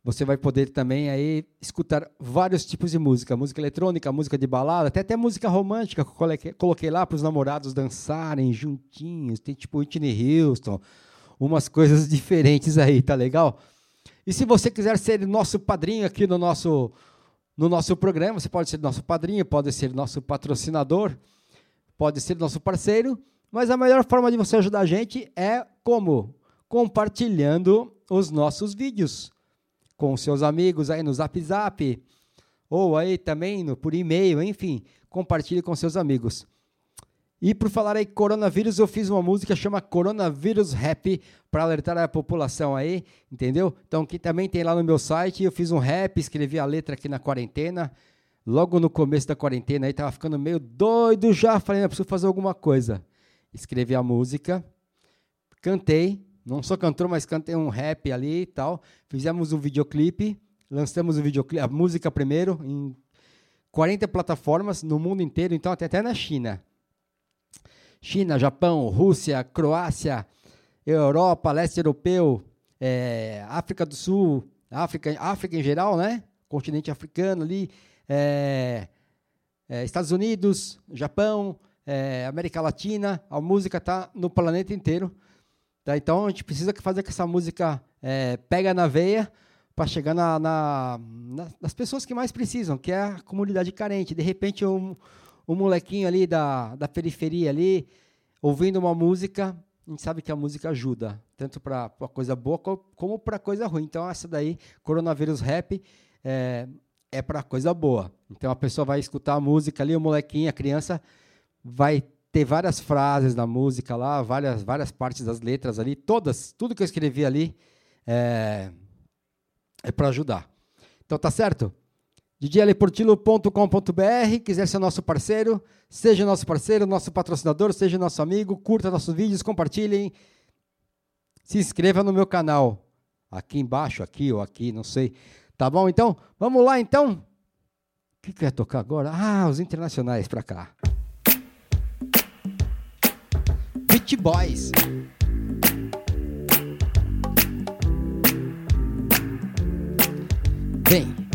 você vai poder também aí escutar vários tipos de música, música eletrônica, música de balada, até até música romântica que eu coloquei lá para os namorados dançarem juntinhos, tem tipo Whitney Houston, umas coisas diferentes aí, tá legal? E se você quiser ser nosso padrinho aqui no nosso, no nosso programa, você pode ser nosso padrinho, pode ser nosso patrocinador, pode ser nosso parceiro, mas a melhor forma de você ajudar a gente é como? Compartilhando os nossos vídeos com seus amigos aí no Zap Zap, ou aí também no, por e-mail, enfim, compartilhe com seus amigos. E por falar aí coronavírus, eu fiz uma música chama Coronavírus Rap para alertar a população aí, entendeu? Então que também tem lá no meu site, eu fiz um rap, escrevi a letra aqui na quarentena. Logo no começo da quarentena aí tava ficando meio doido já, falei, preciso fazer alguma coisa. Escrevi a música, cantei, não sou cantor, mas cantei um rap ali e tal. Fizemos um videoclipe, lançamos o videoclipe, a música primeiro em 40 plataformas no mundo inteiro, então até, até na China. China, Japão, Rússia, Croácia, Europa, leste europeu, é, África do Sul, África, África em geral, né? Continente africano ali, é, é, Estados Unidos, Japão, é, América Latina, a música está no planeta inteiro. Tá? Então a gente precisa fazer que essa música é, pega na veia para chegar na, na- nas pessoas que mais precisam, que é a comunidade carente. De repente um, um molequinho ali da, da periferia ali, ouvindo uma música, a gente sabe que a música ajuda, tanto para coisa boa co- como para coisa ruim. Então essa daí, Coronavírus Rap, é, é para coisa boa. Então a pessoa vai escutar a música ali, o molequinho, a criança, vai ter várias frases na música lá, várias, várias partes das letras ali, todas, tudo que eu escrevi ali é, é para ajudar. Então tá certo? djaleportilo.com.br, quiser ser nosso parceiro, seja nosso parceiro, nosso patrocinador, seja nosso amigo, curta nossos vídeos, compartilhem, se inscreva no meu canal, aqui embaixo, aqui ou aqui, não sei. Tá bom? Então, vamos lá então. O que que eu tocar agora? Ah, os internacionais para cá. Beach Boys. Vem.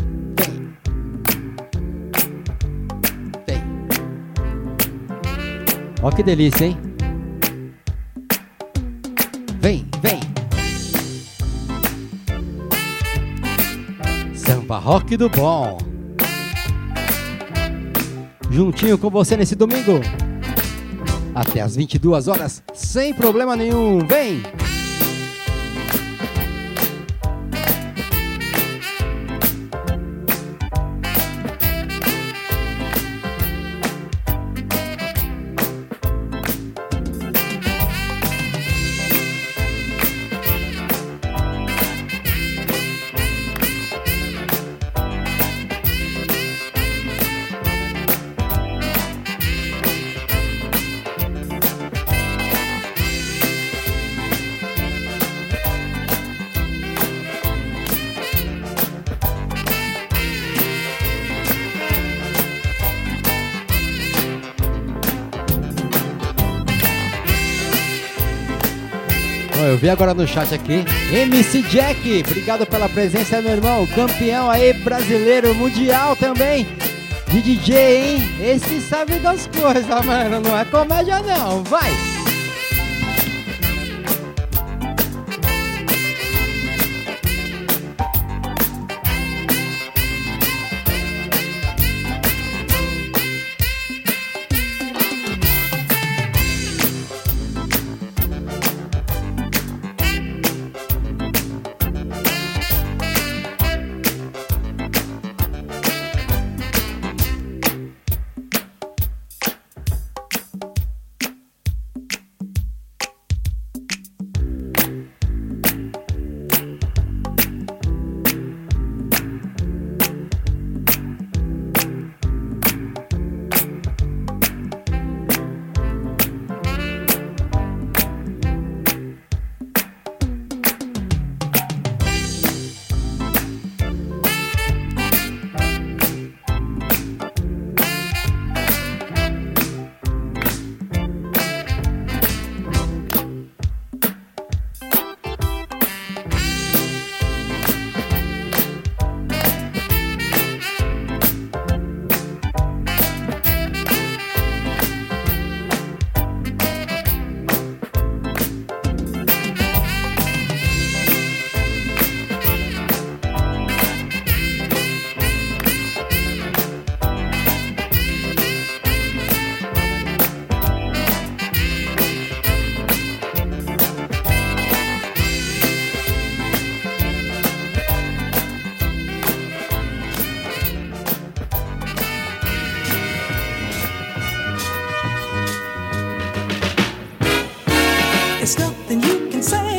Ó que delícia, hein? Vem, vem. Samba rock do bom. Juntinho com você nesse domingo. Até as 22 horas, sem problema nenhum. Vem! Vi agora no chat aqui. MC Jack, obrigado pela presença, meu irmão. Campeão aí, brasileiro, mundial também. De DJ, hein? Esse sabe das coisas, mano. Não é comédia, não. Vai!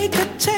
take a chance.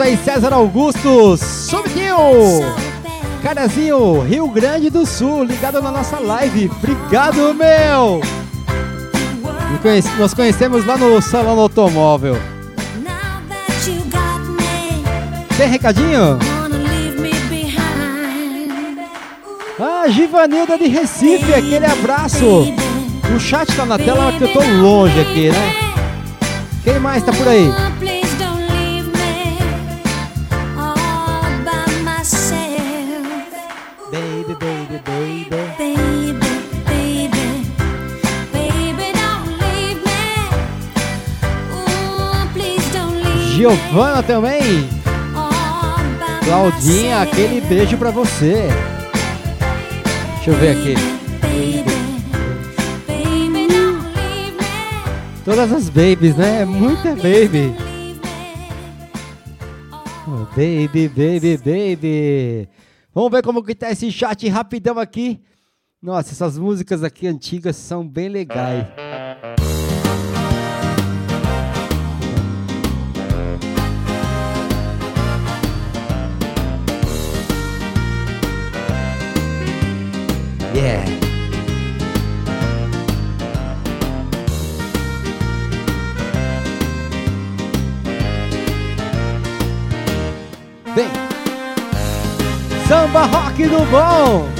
abraço aí, César Augusto, Sumitinho, Carazinho, Rio Grande do Sul, ligado na nossa live. Obrigado, meu! Nos conhecemos lá no Salão do Automóvel. Tem recadinho? Ah, Givanilda de Recife, aquele abraço. O chat tá na tela, mas eu tô longe aqui, né? Quem mais tá por aí? Giovana também. Claudinha, aquele beijo pra você. Deixa eu ver aqui. Todas as babies, né? É muita baby. Oh, baby, baby, baby. Vamos ver como que tá esse chat rapidão aqui. Nossa, essas músicas aqui antigas são bem legais. Yeah. Vem. Samba rock do bom.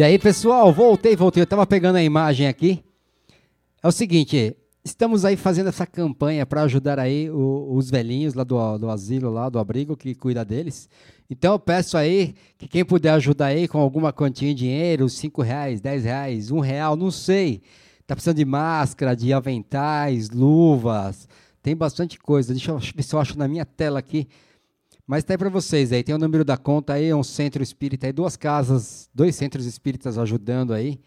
E aí, pessoal, voltei, voltei. Eu tava pegando a imagem aqui. É o seguinte, estamos aí fazendo essa campanha para ajudar aí o- os velhinhos lá do, do asilo, lá do abrigo, que cuida deles. Então eu peço aí que quem puder ajudar aí com alguma quantia de dinheiro, 5 reais, 10 reais, 1 real, não sei. Tá precisando de máscara, de aventais, luvas, tem bastante coisa. Deixa eu ver se eu acho na minha tela aqui. Mas tá aí para vocês aí, tem o número da conta aí, é um centro espírita aí, duas casas, dois centros espíritas ajudando aí.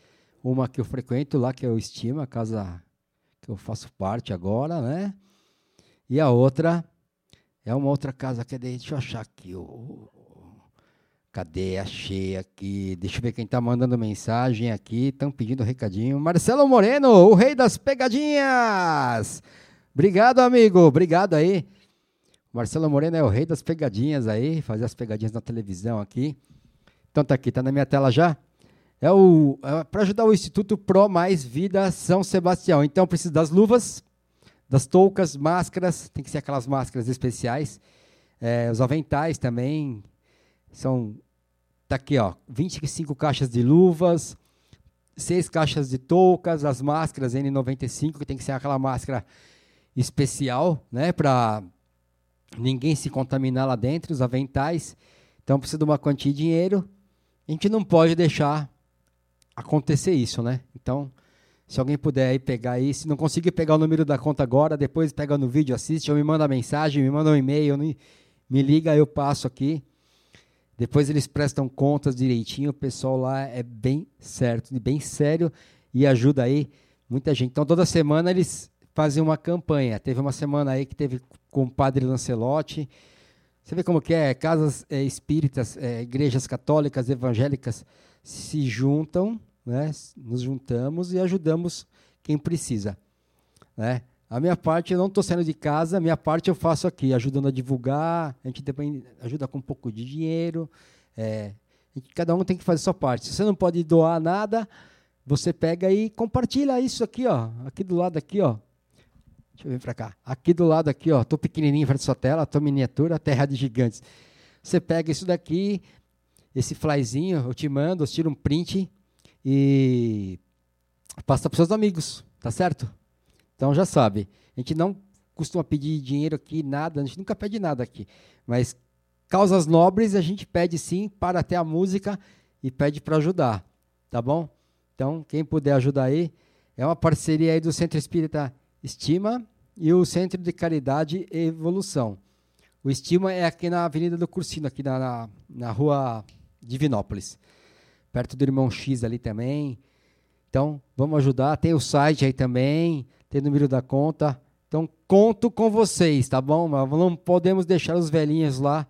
Uma que eu frequento lá, que é o Estima, a casa que eu faço parte agora, né? E a outra é uma outra casa que é de, deixa eu achar aqui, o, Cadê? Achei aqui. Deixa eu ver quem tá mandando mensagem aqui. Estão pedindo recadinho. Marcelo Moreno, o rei das pegadinhas. Obrigado, amigo. Obrigado aí. Marcelo Moreno é o rei das pegadinhas aí. Fazer as pegadinhas na televisão aqui. Então tá aqui, tá na minha tela já. É o é para ajudar o Instituto Pro Mais Vida São Sebastião. Então precisa das luvas, das toucas, máscaras. Tem que ser aquelas máscaras especiais. É, os aventais também. São tá aqui, ó, 25 caixas de luvas, seis caixas de toucas, as máscaras N95, que tem que ser aquela máscara especial, né, para ninguém se contaminar lá dentro, os aventais. Então precisa de uma quantia de dinheiro. A gente não pode deixar acontecer isso, né? Então, se alguém puder aí pegar aí, se não conseguir pegar o número da conta agora, depois pega no vídeo, assiste, ou me manda mensagem, me manda um e-mail, me liga, eu passo aqui. Depois eles prestam contas direitinho, o pessoal lá é bem certo, bem sério e ajuda aí muita gente. Então toda semana eles fazem uma campanha. Teve uma semana aí que teve com o padre Lancelotti. Você vê como que é? Casas é, espíritas, é, igrejas católicas, evangélicas se juntam, né? Nos juntamos e ajudamos quem precisa, né? A minha parte eu não estou saindo de casa, a minha parte eu faço aqui, ajudando a divulgar, a gente também ajuda com um pouco de dinheiro. é, cada um tem que fazer sua parte. Se você não pode doar nada, você pega e compartilha isso aqui, ó, aqui do lado aqui, ó. Deixa eu vir para cá. Aqui do lado aqui, ó, tô pequenininho para sua tela, tô miniatura, terra de gigantes. Você pega isso daqui, esse flyzinho, eu te mando, eu tiro um print e passa para seus amigos, tá certo? Então já sabe, a gente não costuma pedir dinheiro aqui, nada, a gente nunca pede nada aqui. Mas causas nobres a gente pede sim para até a música e pede para ajudar, tá bom? Então, quem puder ajudar aí, é uma parceria aí do Centro Espírita Estima e o Centro de Caridade e Evolução. O Estima é aqui na Avenida do Cursino, aqui na, na, na rua Divinópolis, perto do Irmão X ali também. Então, vamos ajudar. Tem o site aí também, tem o número da conta. Então, conto com vocês, tá bom? Mas não podemos deixar os velhinhos lá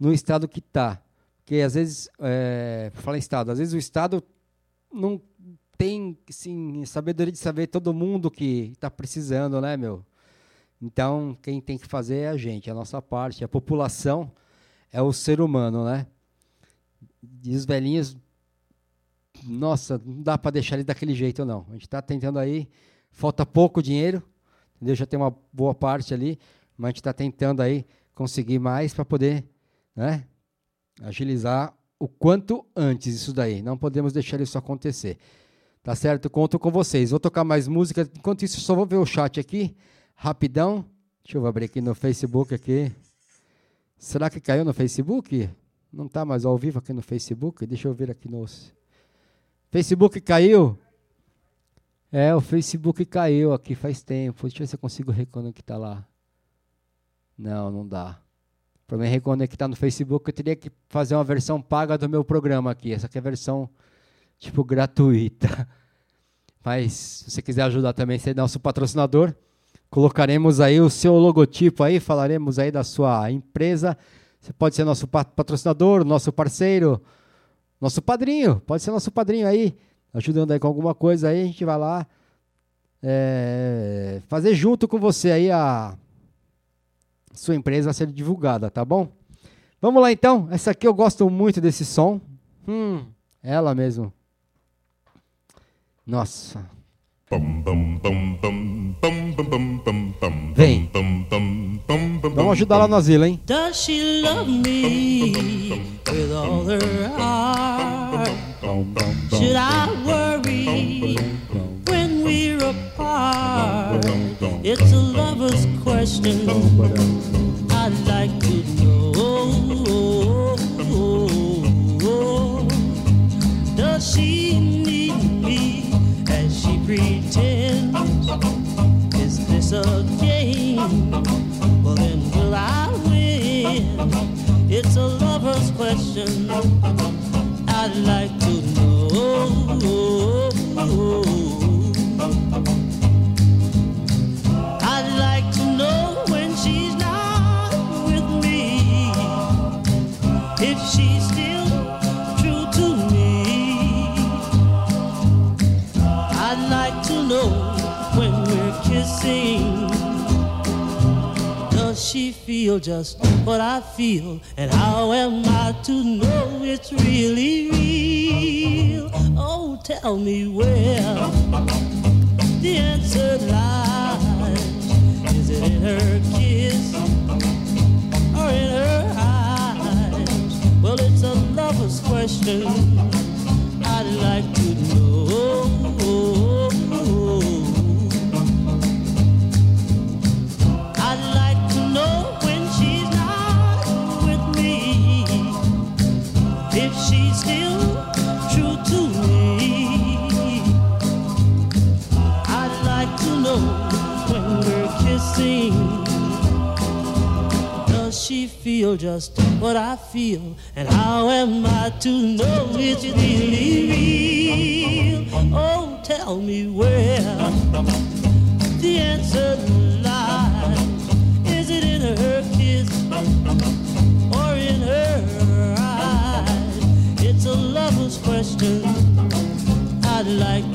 no estado que está. Porque, às vezes, é, em estado, às vezes o estado não tem, assim, sabedoria de saber todo mundo que está precisando, né, meu? Então, quem tem que fazer é a gente, a nossa parte. A população é o ser humano, né? E os velhinhos nossa, não dá para deixar ele daquele jeito, não. A gente está tentando aí, falta pouco dinheiro, entendeu? Já tem uma boa parte ali, mas a gente está tentando aí conseguir mais para poder né, agilizar o quanto antes isso daí. Não podemos deixar isso acontecer. Tá certo? Conto com vocês. Vou tocar mais música. Enquanto isso, só vou ver o chat aqui, rapidão. Deixa eu abrir aqui no Facebook aqui. Será que caiu no Facebook? Não está mais ao vivo aqui no Facebook? Deixa eu ver aqui no Facebook caiu? É, o Facebook caiu aqui faz tempo. Deixa eu ver se eu consigo reconectar lá. Não, não dá. Para me reconectar no Facebook, eu teria que fazer uma versão paga do meu programa aqui. Essa aqui é a versão, tipo, gratuita. Mas, se você quiser ajudar também, ser nosso patrocinador, colocaremos aí o seu logotipo aí, falaremos aí da sua empresa. Você pode ser nosso pa- patrocinador, nosso parceiro, nosso padrinho, pode ser nosso padrinho aí, ajudando aí com alguma coisa aí, a gente vai lá é, fazer junto com você aí a sua empresa ser divulgada, tá bom? Vamos lá então, essa aqui eu gosto muito desse som. Hum, ela mesmo. Nossa. Vem. Vamos ajudar lá no asilo, hein? Does she love me with all her heart? Should I worry when we're apart? It's a lover's question I'd like to know. Does she need me pretends? Is this a game? Well, then will I win? It's a lover's question. I'd like to know. Feel just what I feel, and how am I to know it's really real? Oh, tell me where the answer lies. Is it in her kiss or in her eyes? Well, it's a lover's question. Feel just what I feel? And how am I to know it's really real? Oh, tell me where the answer lies. Is it in her kiss or in her eyes? It's a lover's question. I'd like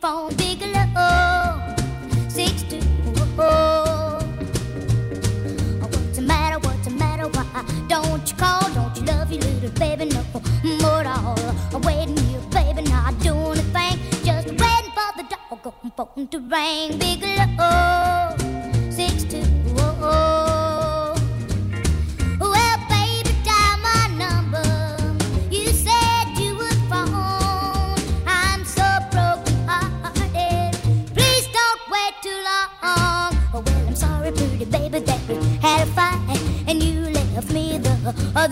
phone Bigelow. Six two oh. What's the matter? What's the matter? Why don't you call? Don't you love your little baby no more at all? I'm waiting here, baby, not doing a thing, just waiting for the doggone phone to ring. big Bigelow.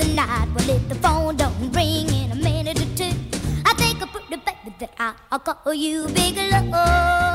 Other night. Well, if the phone don't ring in a minute or two, I think, I'm pretty baby, that I- I'll call you Bigelow.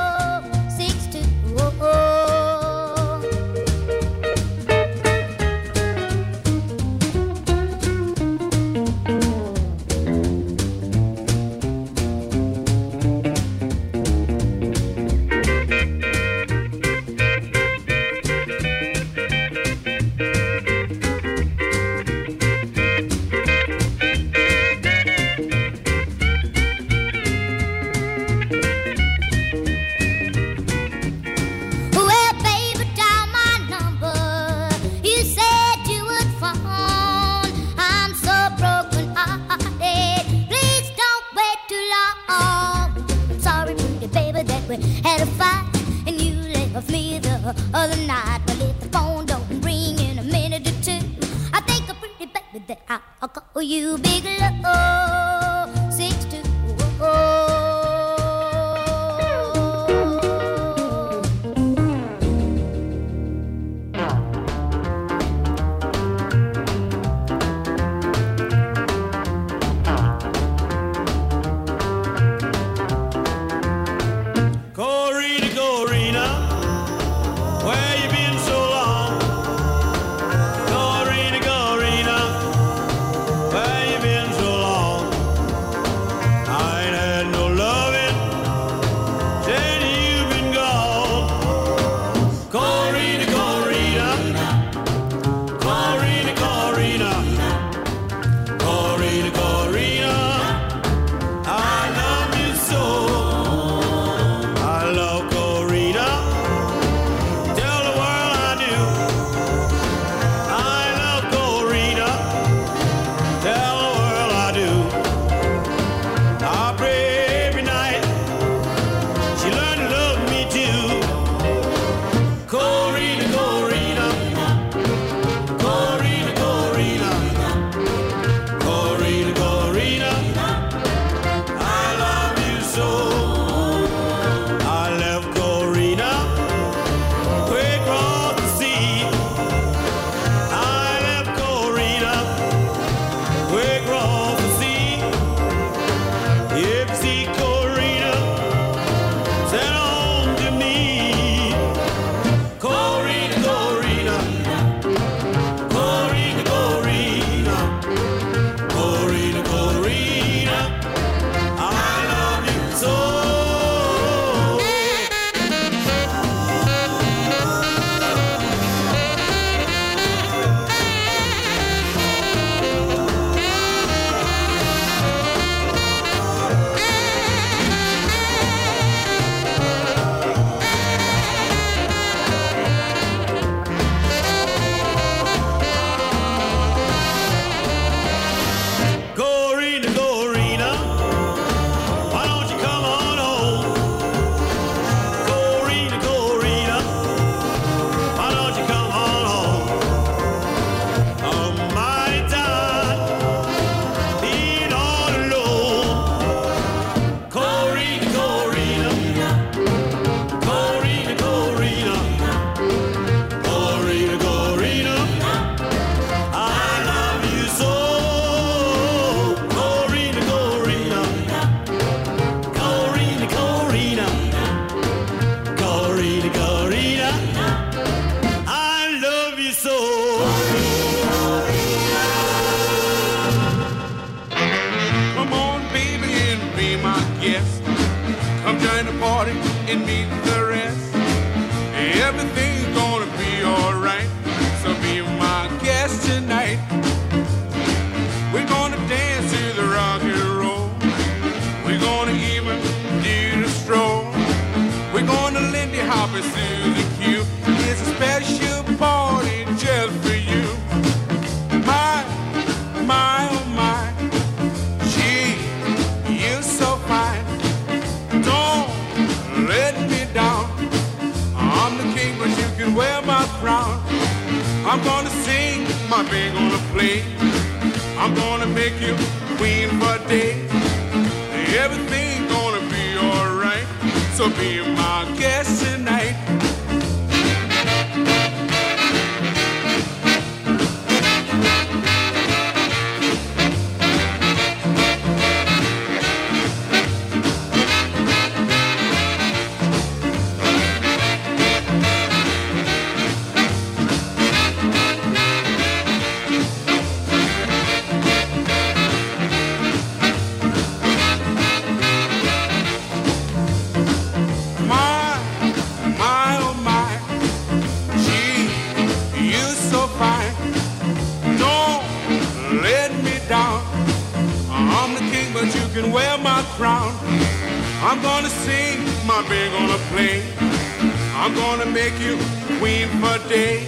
Make you queen for a day.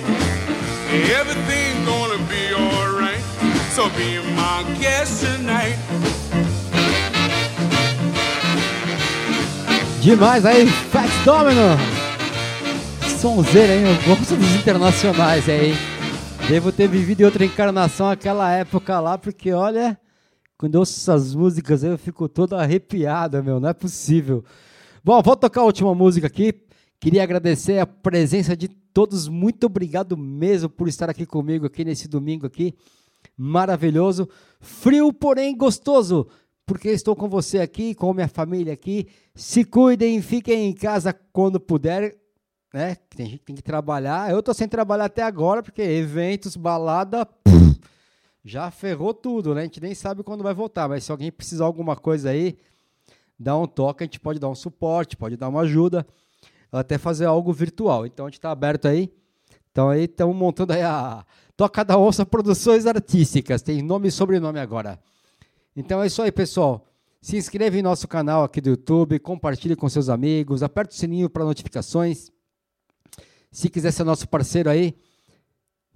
Everything gonna be alright. So be my guest tonight. Demais aí, Fat Domino. Sonzeira, hein? Eu gosto dos internacionais aí. Devo ter vivido em outra encarnação aquela época lá, porque olha, quando eu ouço essas músicas eu fico todo arrepiado, meu, não é possível. Bom, vou tocar a última música aqui. Queria agradecer a presença de todos. Muito obrigado mesmo por estar aqui comigo aqui nesse domingo aqui. Maravilhoso. Frio, porém gostoso porque estou com você aqui, com minha família aqui. Se cuidem, fiquem em casa quando puder, né? Tem gente que tem que trabalhar. Eu tô sem trabalhar até agora, porque eventos, balada, já ferrou tudo, né? A gente nem sabe quando vai voltar, mas se alguém precisar alguma coisa aí, dá um toque, a gente pode dar um suporte, pode dar uma ajuda, até fazer algo virtual. Então a gente está aberto aí. Então aí estamos montando aí a Toca da Onça Produções Artísticas. Tem nome e sobrenome agora. Então é isso aí, pessoal. Se inscreve em nosso canal aqui do YouTube, compartilhe com seus amigos, aperte o sininho para notificações. Se quiser ser nosso parceiro aí,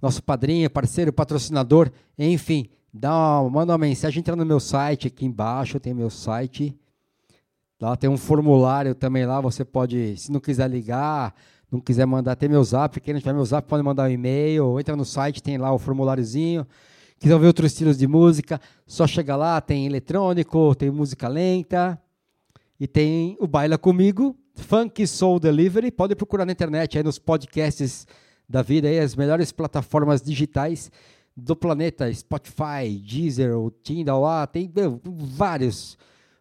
nosso padrinho, parceiro, patrocinador, enfim, dá uma, manda uma mensagem, entra no meu site aqui embaixo, tem meu site. Lá tem um formulário também lá, você pode, se não quiser ligar, não quiser mandar, tem meu zap, quem não tiver meu zap pode mandar um e-mail, entra no site, tem lá o formuláriozinho. Quiser ver outros estilos de música, só chega lá, tem eletrônico, tem música lenta e tem o Baila Comigo, Funk Soul Delivery. Pode procurar na internet, aí nos podcasts da vida, aí, as melhores plataformas digitais do planeta, Spotify, Deezer, Tidal, lá, tem meu, vários,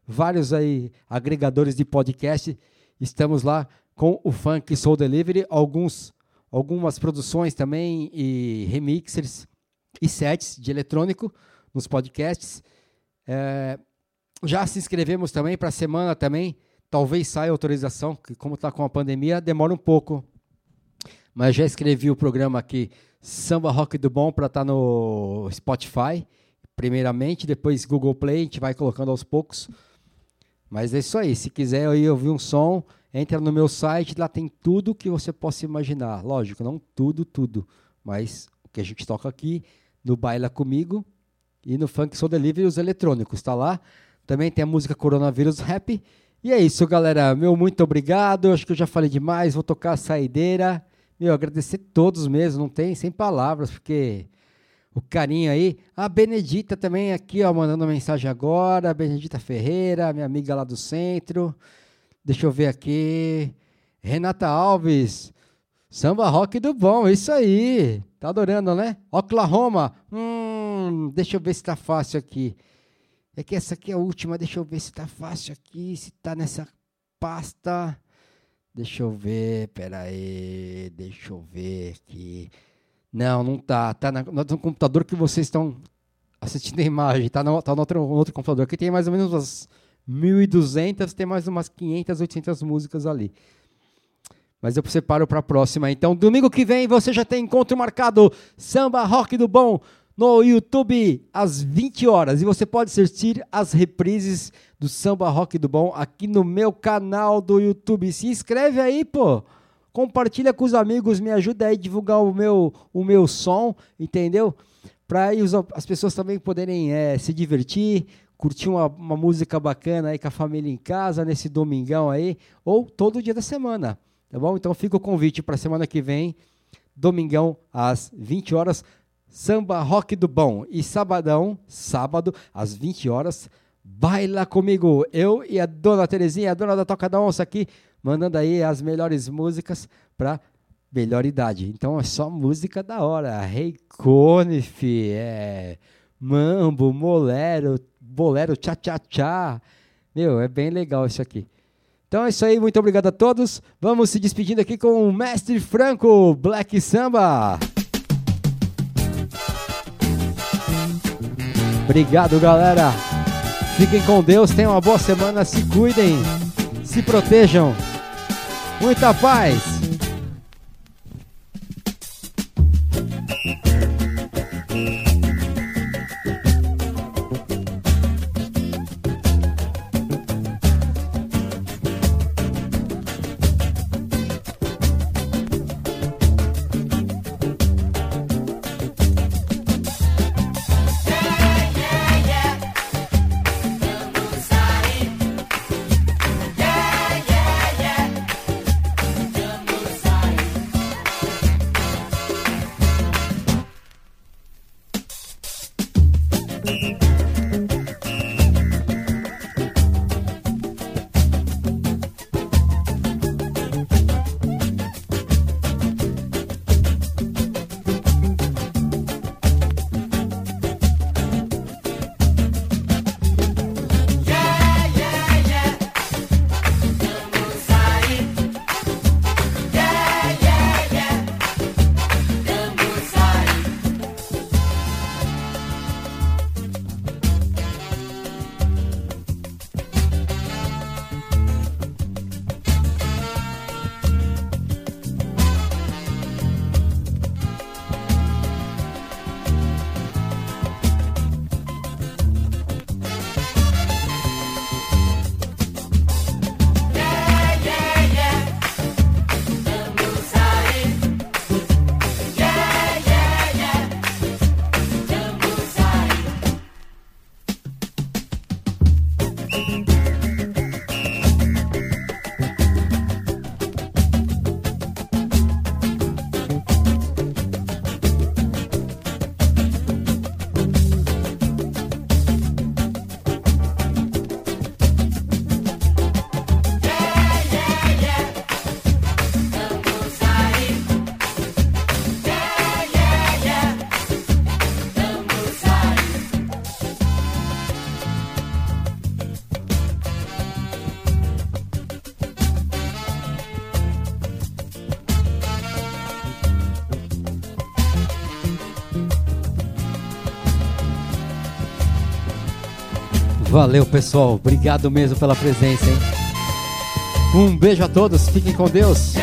vários aí agregadores de podcast. Estamos lá com o Funk Soul Delivery, alguns, algumas produções também e remixers e sets de eletrônico nos podcasts. É, já se inscrevemos também para a semana também. Talvez saia autorização, que como está com a pandemia, demora um pouco. Mas já escrevi o programa aqui, Samba Rock do Bom, para estar tá no Spotify, primeiramente, depois Google Play, a gente vai colocando aos poucos. Mas é isso aí, se quiser aí ouvir um som, entra no meu site, lá tem tudo que você possa imaginar. Lógico, não tudo, tudo, mas o que a gente toca aqui no Baila Comigo e no Funk Soul Delivery, os eletrônicos, tá lá. Também tem a música Coronavírus Rap. E é isso, galera. Meu muito obrigado. Acho que eu já falei demais. Vou tocar a saideira. Meu, agradecer todos mesmo. Não tem sem palavras, porque o carinho aí. A Benedita também aqui, ó, mandando mensagem agora. A Benedita Ferreira, minha amiga lá do centro. Deixa eu ver aqui. Renata Alves. Samba rock do bom, isso aí. Tá adorando, né? Oklahoma. Hum, deixa eu ver se tá fácil aqui. É que essa aqui é a última, deixa eu ver se tá fácil aqui, se tá nessa pasta. Deixa eu ver, peraí, deixa eu ver aqui. Não, não tá. Tá no computador que vocês estão assistindo a imagem. Tá no, tá no outro, outro computador. Aqui tem mais ou menos umas 1.200, tem mais umas 500, 800 músicas ali. Mas eu separo para a próxima. Então, domingo que vem você já tem encontro marcado Samba Rock do Bom no YouTube às 20 horas. E você pode assistir as reprises do Samba Rock do Bom aqui no meu canal do YouTube. Se inscreve aí, pô. Compartilha com os amigos, me ajuda aí a divulgar o meu, o meu som, entendeu? Para as pessoas também poderem eh, se divertir, curtir uma, uma música bacana aí com a família em casa, nesse domingão aí, ou todo dia da semana, tá bom? Então fica o convite para semana que vem, domingão, às 20 horas, samba rock do bom. E sabadão, sábado, às 20 horas, baila comigo. Eu e a dona Terezinha, a dona da Toca da Onça aqui, mandando aí as melhores músicas para melhor idade. Então é só música da hora. Rei Conif, é, Mambo, Molero, Bolero, Tchá Tchá Tchá. Meu, é bem legal isso aqui. Então é isso aí, muito obrigado a todos. Vamos se despedindo aqui com o Mestre Franco, Black Samba. Obrigado, galera. Fiquem com Deus, tenham uma boa semana, se cuidem, se protejam. Muita paz. Valeu, pessoal. Obrigado mesmo pela presença, hein? Um beijo a todos. Fiquem com Deus.